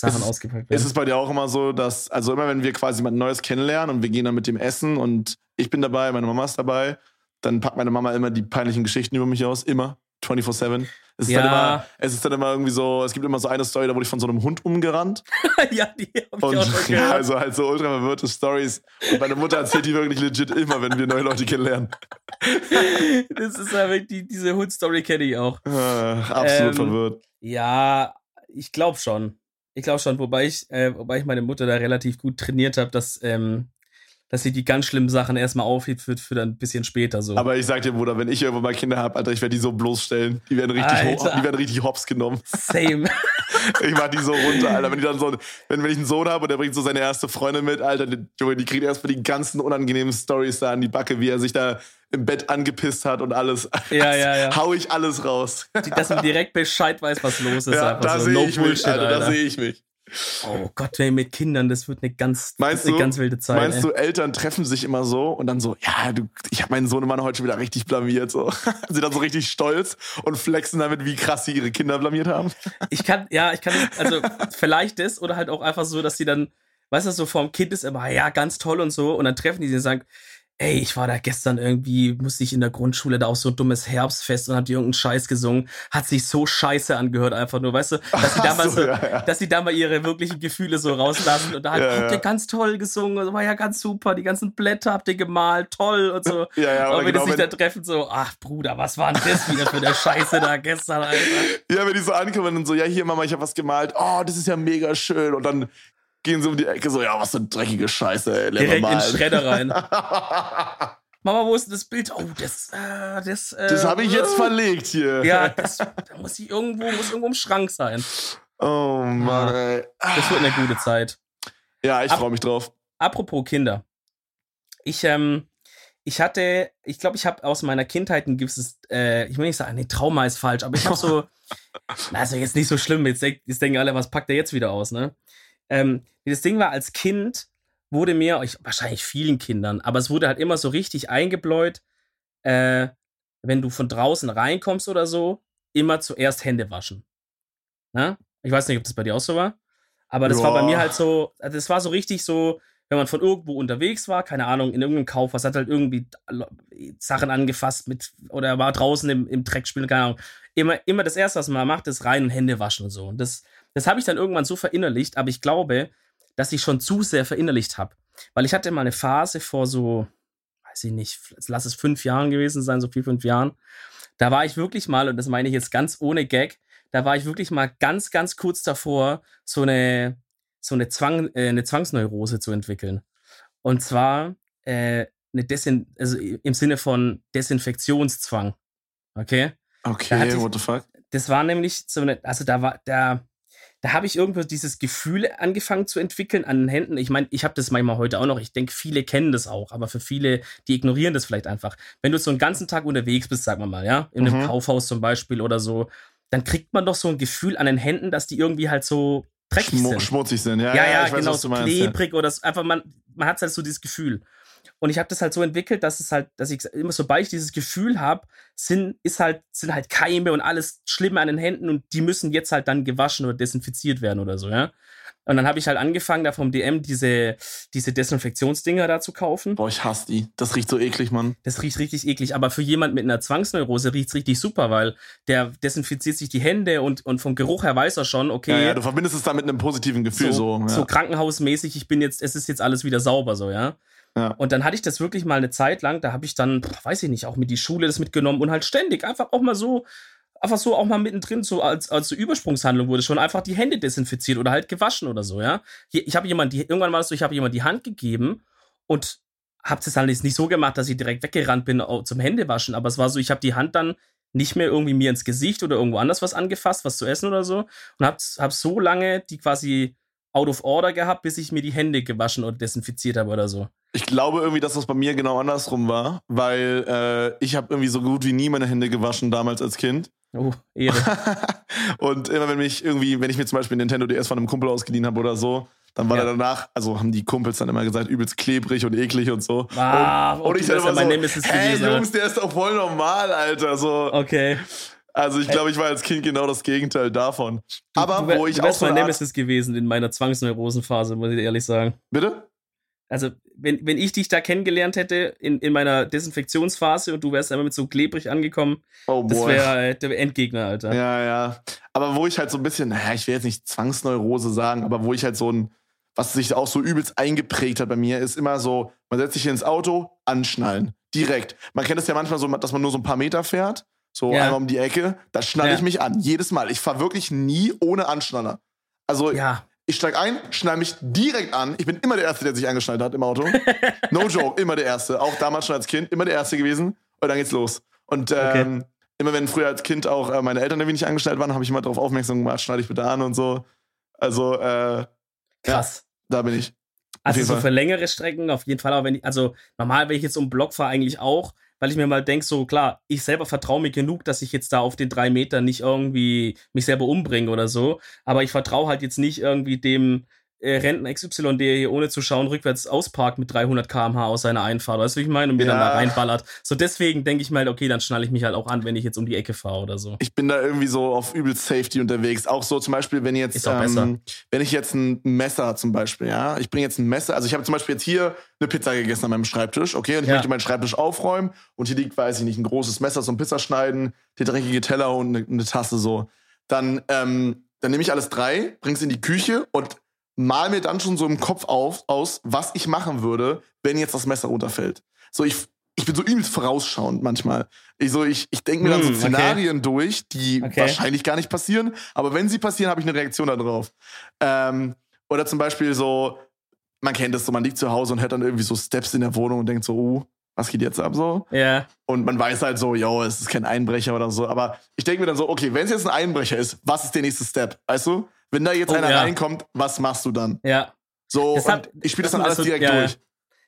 Sachen ist- ausgepackt Ist werden. es bei dir auch immer so, dass, also immer wenn wir quasi jemand Neues kennenlernen und wir gehen dann mit dem essen und ich bin dabei, meine Mama ist dabei, dann packt meine Mama immer die peinlichen Geschichten über mich aus. Immer. 24-7. Es ist, Ja. dann immer, es ist dann immer irgendwie so, es gibt immer so eine Story, da wurde ich von so einem Hund umgerannt. [LAUGHS] ja, die hab ich Und auch schon [LAUGHS] ja, also halt so ultra verwirrte Stories. Und meine Mutter erzählt die wirklich legit immer, wenn wir neue Leute kennenlernen. [LAUGHS] Das ist ja wirklich, die, diese Hund-Story kenne ich auch. Äh, absolut Ähm, verwirrt. Ja, ich glaube schon. Ich glaube schon, wobei ich, äh, wobei ich meine Mutter da relativ gut trainiert habe, dass, ähm, dass sie die ganz schlimmen Sachen erstmal aufhebt für, für dann ein bisschen später so. Aber ich sag dir, Bruder, wenn ich irgendwann mal Kinder habe, Alter, ich werde die so bloßstellen. Die werden richtig, ho die werden richtig hops genommen. Same. [LAUGHS] Ich mach die so runter, Alter. Wenn die dann so, wenn, wenn ich einen Sohn habe und der bringt so seine erste Freundin mit, Alter, die, die kriegt erstmal die ganzen unangenehmen Stories da an die Backe, wie er sich da im Bett angepisst hat und alles. Ja, ja, ja. [LAUGHS] Hau ich alles raus. Dass man direkt Bescheid weiß, was los ist. ja, da so. sehe no ich mich, Bullshit, Alter, da sehe ich mich. Oh Gott, ey, mit Kindern, das wird eine ganz, Meinst eine du, ganz wilde Zeit. meinst ey. du, Eltern treffen sich immer so und dann so, ja, du, ich habe meinen Sohnemann heute schon wieder richtig blamiert. So. [LAUGHS] Sind dann so richtig stolz und flexen damit, wie krass sie ihre Kinder blamiert haben. Ich kann, ja, ich kann, also vielleicht das oder halt auch einfach so, dass sie dann, weißt du, so vorm Kind ist immer, ja, ganz toll und so und dann treffen die sie und sagen, ey, ich war da gestern irgendwie, musste ich in der Grundschule da auf so ein dummes Herbstfest und hab die irgendeinen Scheiß gesungen, hat sich so scheiße angehört einfach nur, weißt du, [LAUGHS] dass sie Ach damals so, so, ja, ja. dass sie da mal ihre wirklichen Gefühle so rauslassen und da halt, Ja, habt ihr ganz toll gesungen, und war ja ganz super, die ganzen Blätter habt ihr gemalt, toll und so. [LAUGHS] Ja, ja, oder wenn genau, die sich wenn, da treffen, so, ach Bruder, was war denn das wieder für eine Scheiße da gestern, Alter? [LAUGHS] ja, wenn die so ankommen und so, ja, hier, Mama, ich habe was gemalt. Oh, das ist ja mega schön. Und dann gehen sie um die Ecke so, ja, was für eine dreckige Scheiße, ey. Direkt in mal. den Schredder rein. [LAUGHS] Mama, wo ist denn das Bild? Oh, das, äh, das, äh, Das habe ich jetzt äh, verlegt hier. [LAUGHS] Ja, das, da muss ich irgendwo, muss irgendwo im Schrank sein. Oh Mann, ey. Das wird eine gute Zeit. Ja, ich freue mich drauf. Apropos Kinder. Ich, ähm, ich hatte, ich glaube, ich habe aus meiner Kindheit ein gewisses, äh, ich will nicht sagen, nee, Trauma ist falsch, aber ich habe so, [LAUGHS] ja jetzt nicht so schlimm, jetzt, jetzt denken alle, was packt er jetzt wieder aus, ne? Ähm, das Ding war, als Kind wurde mir, ich, wahrscheinlich vielen Kindern, aber es wurde halt immer so richtig eingebläut, äh, wenn du von draußen reinkommst oder so, immer zuerst Hände waschen. Ne? Ich weiß nicht, ob das bei dir auch so war, aber das Joa. war bei mir halt so, das war so richtig so, wenn man von irgendwo unterwegs war, keine Ahnung, in irgendeinem Kaufhaus, hat halt irgendwie Sachen angefasst mit, oder war draußen im, im Dreck spielen, keine Ahnung. Immer, immer das Erste, was man macht, ist rein und Hände waschen und so. Und das, das habe ich dann irgendwann so verinnerlicht, aber ich glaube, dass ich schon zu sehr verinnerlicht habe. Weil ich hatte mal eine Phase vor so, weiß ich nicht, lass es fünf Jahren gewesen sein, so vier, fünf Jahren. Da war ich wirklich mal, und das meine ich jetzt ganz ohne Gag, da war ich wirklich mal ganz, ganz kurz davor, so eine, so eine, Zwang, äh, eine Zwangsneurose zu entwickeln. Und zwar äh, eine Desin also im Sinne von Desinfektionszwang. Okay? Okay, ich, what the fuck? Das war nämlich so eine, also da war, da, da habe ich irgendwo dieses Gefühl angefangen zu entwickeln an den Händen. Ich meine, ich habe das manchmal heute auch noch. Ich denke, viele kennen das auch, aber für viele, die ignorieren das vielleicht einfach. Wenn du so einen ganzen Tag unterwegs bist, sagen wir mal, ja, in einem mhm. Kaufhaus zum Beispiel oder so, dann kriegt man doch so ein Gefühl an den Händen, dass die irgendwie halt so dreckig Schmu sind. Schmutzig sind, ja. Ja, ja, ja genau, so klebrig ja. oder so, einfach man, man hat halt so dieses Gefühl. Und ich habe das halt so entwickelt, dass es halt, dass ich immer, sobald ich dieses Gefühl habe, sind, ist halt, sind halt Keime und alles Schlimme an den Händen und die müssen jetzt halt dann gewaschen oder desinfiziert werden oder so, ja. Und dann habe ich halt angefangen, da vom DM diese, diese Desinfektionsdinger da zu kaufen. Boah, ich hasse die. Das riecht so eklig, Mann. Das riecht richtig eklig. Aber für jemand mit einer Zwangsneurose riecht es richtig super, weil der desinfiziert sich die Hände und, und vom Geruch her weiß er schon, okay. Ja, ja du verbindest es da mit einem positiven Gefühl so. So, ja. so krankenhausmäßig, ich bin jetzt, es ist jetzt alles wieder sauber, so, ja. Und dann hatte ich das wirklich mal eine Zeit lang, da habe ich dann, weiß ich nicht, auch mit die Schule das mitgenommen und halt ständig einfach auch mal so einfach so auch mal mittendrin, so als, als so Übersprungshandlung wurde schon einfach die Hände desinfiziert oder halt gewaschen oder so, ja. Ich habe jemand, die, irgendwann war es so, ich habe jemand die Hand gegeben und habe das dann jetzt nicht so gemacht, dass ich direkt weggerannt bin zum Händewaschen, aber es war so, ich habe die Hand dann nicht mehr irgendwie mir ins Gesicht oder irgendwo anders was angefasst, was zu essen oder so und habe hab so lange die quasi out of order gehabt, bis ich mir die Hände gewaschen oder desinfiziert habe oder so. Ich glaube irgendwie, dass das bei mir genau andersrum war, weil äh, ich habe irgendwie so gut wie nie meine Hände gewaschen damals als Kind. Oh, Ehre. [LAUGHS] und immer wenn mich irgendwie, wenn ich mir zum Beispiel Nintendo DS von einem Kumpel ausgeliehen habe oder so, dann war ja. er danach, also haben die Kumpels dann immer gesagt, übelst klebrig und eklig und so. Ah, und, und ich dann immer so, hey gewesen, Jungs, der ist doch voll normal, Alter. So. Okay. Also ich glaube, ich war als Kind genau das Gegenteil davon. Du, Aber du, wo ich du auch so mein Nemesis gewesen in meiner Zwangsneurosenphase, muss ich ehrlich sagen. Bitte? Also, wenn, wenn ich dich da kennengelernt hätte in, in meiner Desinfektionsphase und du wärst einmal mit so klebrig angekommen, oh das wäre äh, der Endgegner, Alter. Ja, ja. Aber wo ich halt so ein bisschen, naja, ich will jetzt nicht Zwangsneurose sagen, aber wo ich halt so ein, was sich auch so übelst eingeprägt hat bei mir, ist immer so, man setzt sich ins Auto, anschnallen. Direkt. Man kennt es ja manchmal so, dass man nur so ein paar Meter fährt, so ja. einmal um die Ecke, da schnalle ja. ich mich an. Jedes Mal. Ich fahre wirklich nie ohne Anschnaller. Also, ja. Ich steig ein, schnall mich direkt an. Ich bin immer der Erste, der sich angeschnallt hat im Auto. [LAUGHS] No joke, immer der Erste. Auch damals schon als Kind, immer der Erste gewesen. Und dann geht's los. Und ähm, okay. immer wenn früher als Kind auch äh, meine Eltern irgendwie nicht angeschnallt waren, habe ich immer darauf aufmerksam gemacht, schneide ich bitte an und so. Also, äh, Krass. Da bin ich. Also so Fall. für längere Strecken auf jeden Fall, aber wenn ich, also normal, wenn ich jetzt um Block fahre, eigentlich auch, weil ich mir mal denke, so klar, ich selber vertraue mir genug, dass ich jetzt da auf den drei Metern nicht irgendwie mich selber umbringe oder so. Aber ich vertraue halt jetzt nicht irgendwie dem äh, Rentner XY, der hier ohne zu schauen rückwärts ausparkt mit 300 km/h aus seiner Einfahrt. Weißt du, wie ich meine? Und mir ja. dann da reinballert. So deswegen denke ich mal, halt, okay, dann schnalle ich mich halt auch an, wenn ich jetzt um die Ecke fahre oder so. Ich bin da irgendwie so auf übel Safety unterwegs. Auch so zum Beispiel, wenn jetzt, ähm, wenn ich jetzt ein Messer zum Beispiel, ja, ich bringe jetzt ein Messer. Also ich habe zum Beispiel jetzt hier eine Pizza gegessen an meinem Schreibtisch, okay, und ich ja. möchte meinen Schreibtisch aufräumen und hier liegt, weiß ich nicht, ein großes Messer zum Pizza schneiden, der dreckige Teller und eine, eine Tasse so. Dann, ähm, dann nehme ich alles drei, bring's in die Küche und mal mir dann schon so im Kopf auf, aus, was ich machen würde, wenn jetzt das Messer runterfällt. So, ich, ich bin so übelst vorausschauend manchmal. Ich, so, ich, ich denke mir dann so hm, Szenarien okay. durch, die okay. wahrscheinlich gar nicht passieren, aber wenn sie passieren, habe ich eine Reaktion darauf. Ähm, oder zum Beispiel so, man kennt das so, man liegt zu Hause und hört dann irgendwie so Steps in der Wohnung und denkt so, oh, was geht jetzt ab so? Ja. Yeah. Und man weiß halt so, yo, es ist kein Einbrecher oder so. Aber ich denke mir dann so, okay, wenn es jetzt ein Einbrecher ist, was ist der nächste Step? Weißt du? Wenn da jetzt oh, einer ja. reinkommt, was machst du dann? Ja. So, hat, ich spiele das dann alles direkt ja. durch.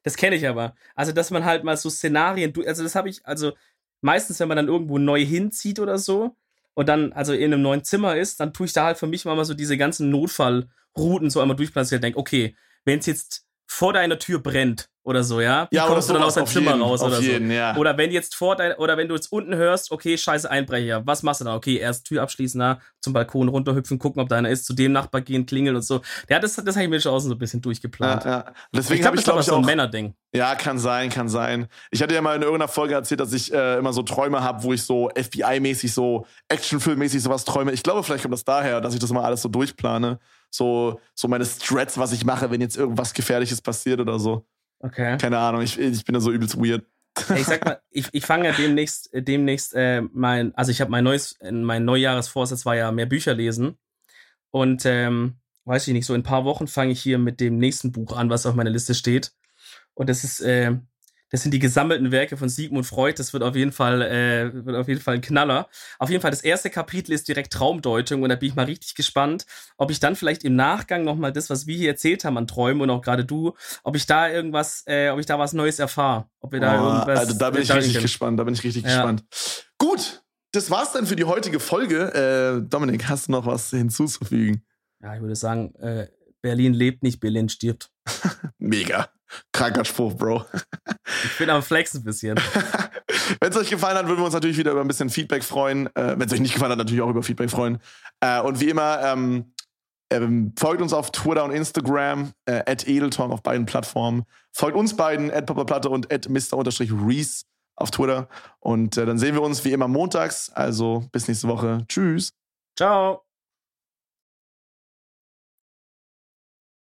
Das kenne ich aber. Also, dass man halt mal so Szenarien, also das habe ich, also meistens, wenn man dann irgendwo neu hinzieht oder so und dann also in einem neuen Zimmer ist, dann tue ich da halt für mich mal so diese ganzen Notfallrouten so einmal durchplaziert und denke, okay, wenn es jetzt vor deiner Tür brennt oder so, ja? Wie Ja, kommst du dann aus deinem Zimmer jeden, raus oder jeden, so? ja. Oder wenn jetzt vor dein, oder wenn du jetzt unten hörst, okay, scheiße Einbrecher, was machst du dann? Okay, erst Tür abschließen, na, zum Balkon runterhüpfen, gucken, ob da einer ist, zu dem Nachbar gehen, klingeln und so. Ja, das, das habe ich mir schon außen so ein bisschen durchgeplant. Ja, ja. Deswegen ich habe glaube, ich, das ist ich, so ein. Männerding. Ja, kann sein, kann sein. Ich hatte ja mal in irgendeiner Folge erzählt, dass ich äh, immer so Träume habe, wo ich so FBI-mäßig, so Actionfilm-mäßig sowas träume. Ich glaube, vielleicht kommt das daher, dass ich das immer alles so durchplane. So, so meine Strats, was ich mache, wenn jetzt irgendwas Gefährliches passiert oder so. Okay. Keine Ahnung, ich, ich bin da so übelst weird. Ich sag mal, [LAUGHS] ich, ich fange ja demnächst, äh, demnächst äh, mein, also ich habe mein neues, mein Neujahresvorsatz war ja mehr Bücher lesen. Und ähm, weiß ich nicht, so in ein paar Wochen fange ich hier mit dem nächsten Buch an, was auf meiner Liste steht. Und das ist, äh, das sind die gesammelten Werke von Sigmund Freud. Das wird auf jeden Fall, äh, wird auf jeden Fall ein Knaller. Auf jeden Fall, das erste Kapitel ist direkt Traumdeutung und da bin ich mal richtig gespannt, ob ich dann vielleicht im Nachgang nochmal das, was wir hier erzählt haben an Träumen und auch gerade du, ob ich da irgendwas, äh, ob ich da was Neues erfahre. Ob wir da Oh, irgendwas. also da bin ich richtig können. gespannt, da bin ich richtig Ja. gespannt. Gut, das war's dann für die heutige Folge. Äh, Dominik, hast du noch was hinzuzufügen? Ja, ich würde sagen, äh, Berlin lebt nicht, Berlin stirbt. [LAUGHS] Mega. Kranker Spruch, Bro. Ich bin am Flex ein bisschen. [LAUGHS] Wenn es euch gefallen hat, würden wir uns natürlich wieder über ein bisschen Feedback freuen. Äh, Wenn es euch nicht gefallen hat, natürlich auch über Feedback freuen. Äh, und wie immer, ähm, ähm, folgt uns auf Twitter und Instagram, äh, at auf beiden Plattformen. Folgt uns beiden, at Platte und at Mr-Reese auf Twitter. Und äh, dann sehen wir uns wie immer montags. Also bis nächste Woche. Tschüss. Ciao.